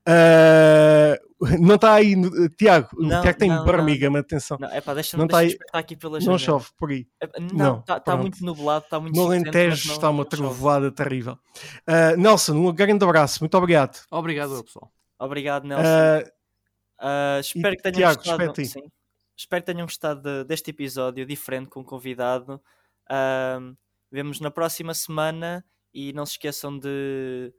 Uh, [laughs] não está aí, Tiago. o Tiago tem barmiga, mas atenção. Não, epá, deixa-me não deixa está aí... aqui pela Não chove por aí. Não, está tá muito nublado, está muito No Alentejo está uma trovada terrível. Nelson, um grande abraço, muito obrigado. Obrigado, pessoal. Obrigado, Nelson. Uh, espero e, que tenham Tiago, gostado. Sim, espero que tenham gostado de, deste episódio diferente com o convidado. Uh, vemos na próxima semana e não se esqueçam de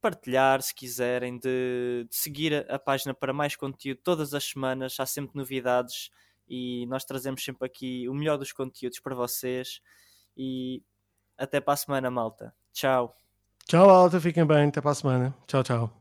partilhar se quiserem, de, de seguir a, a, página para mais conteúdo todas as semanas. Há sempre novidades e nós trazemos sempre aqui o melhor dos conteúdos para vocês. E até para a semana, malta. Tchau. Tchau, malta. Fiquem bem. Até para a semana. Tchau, tchau.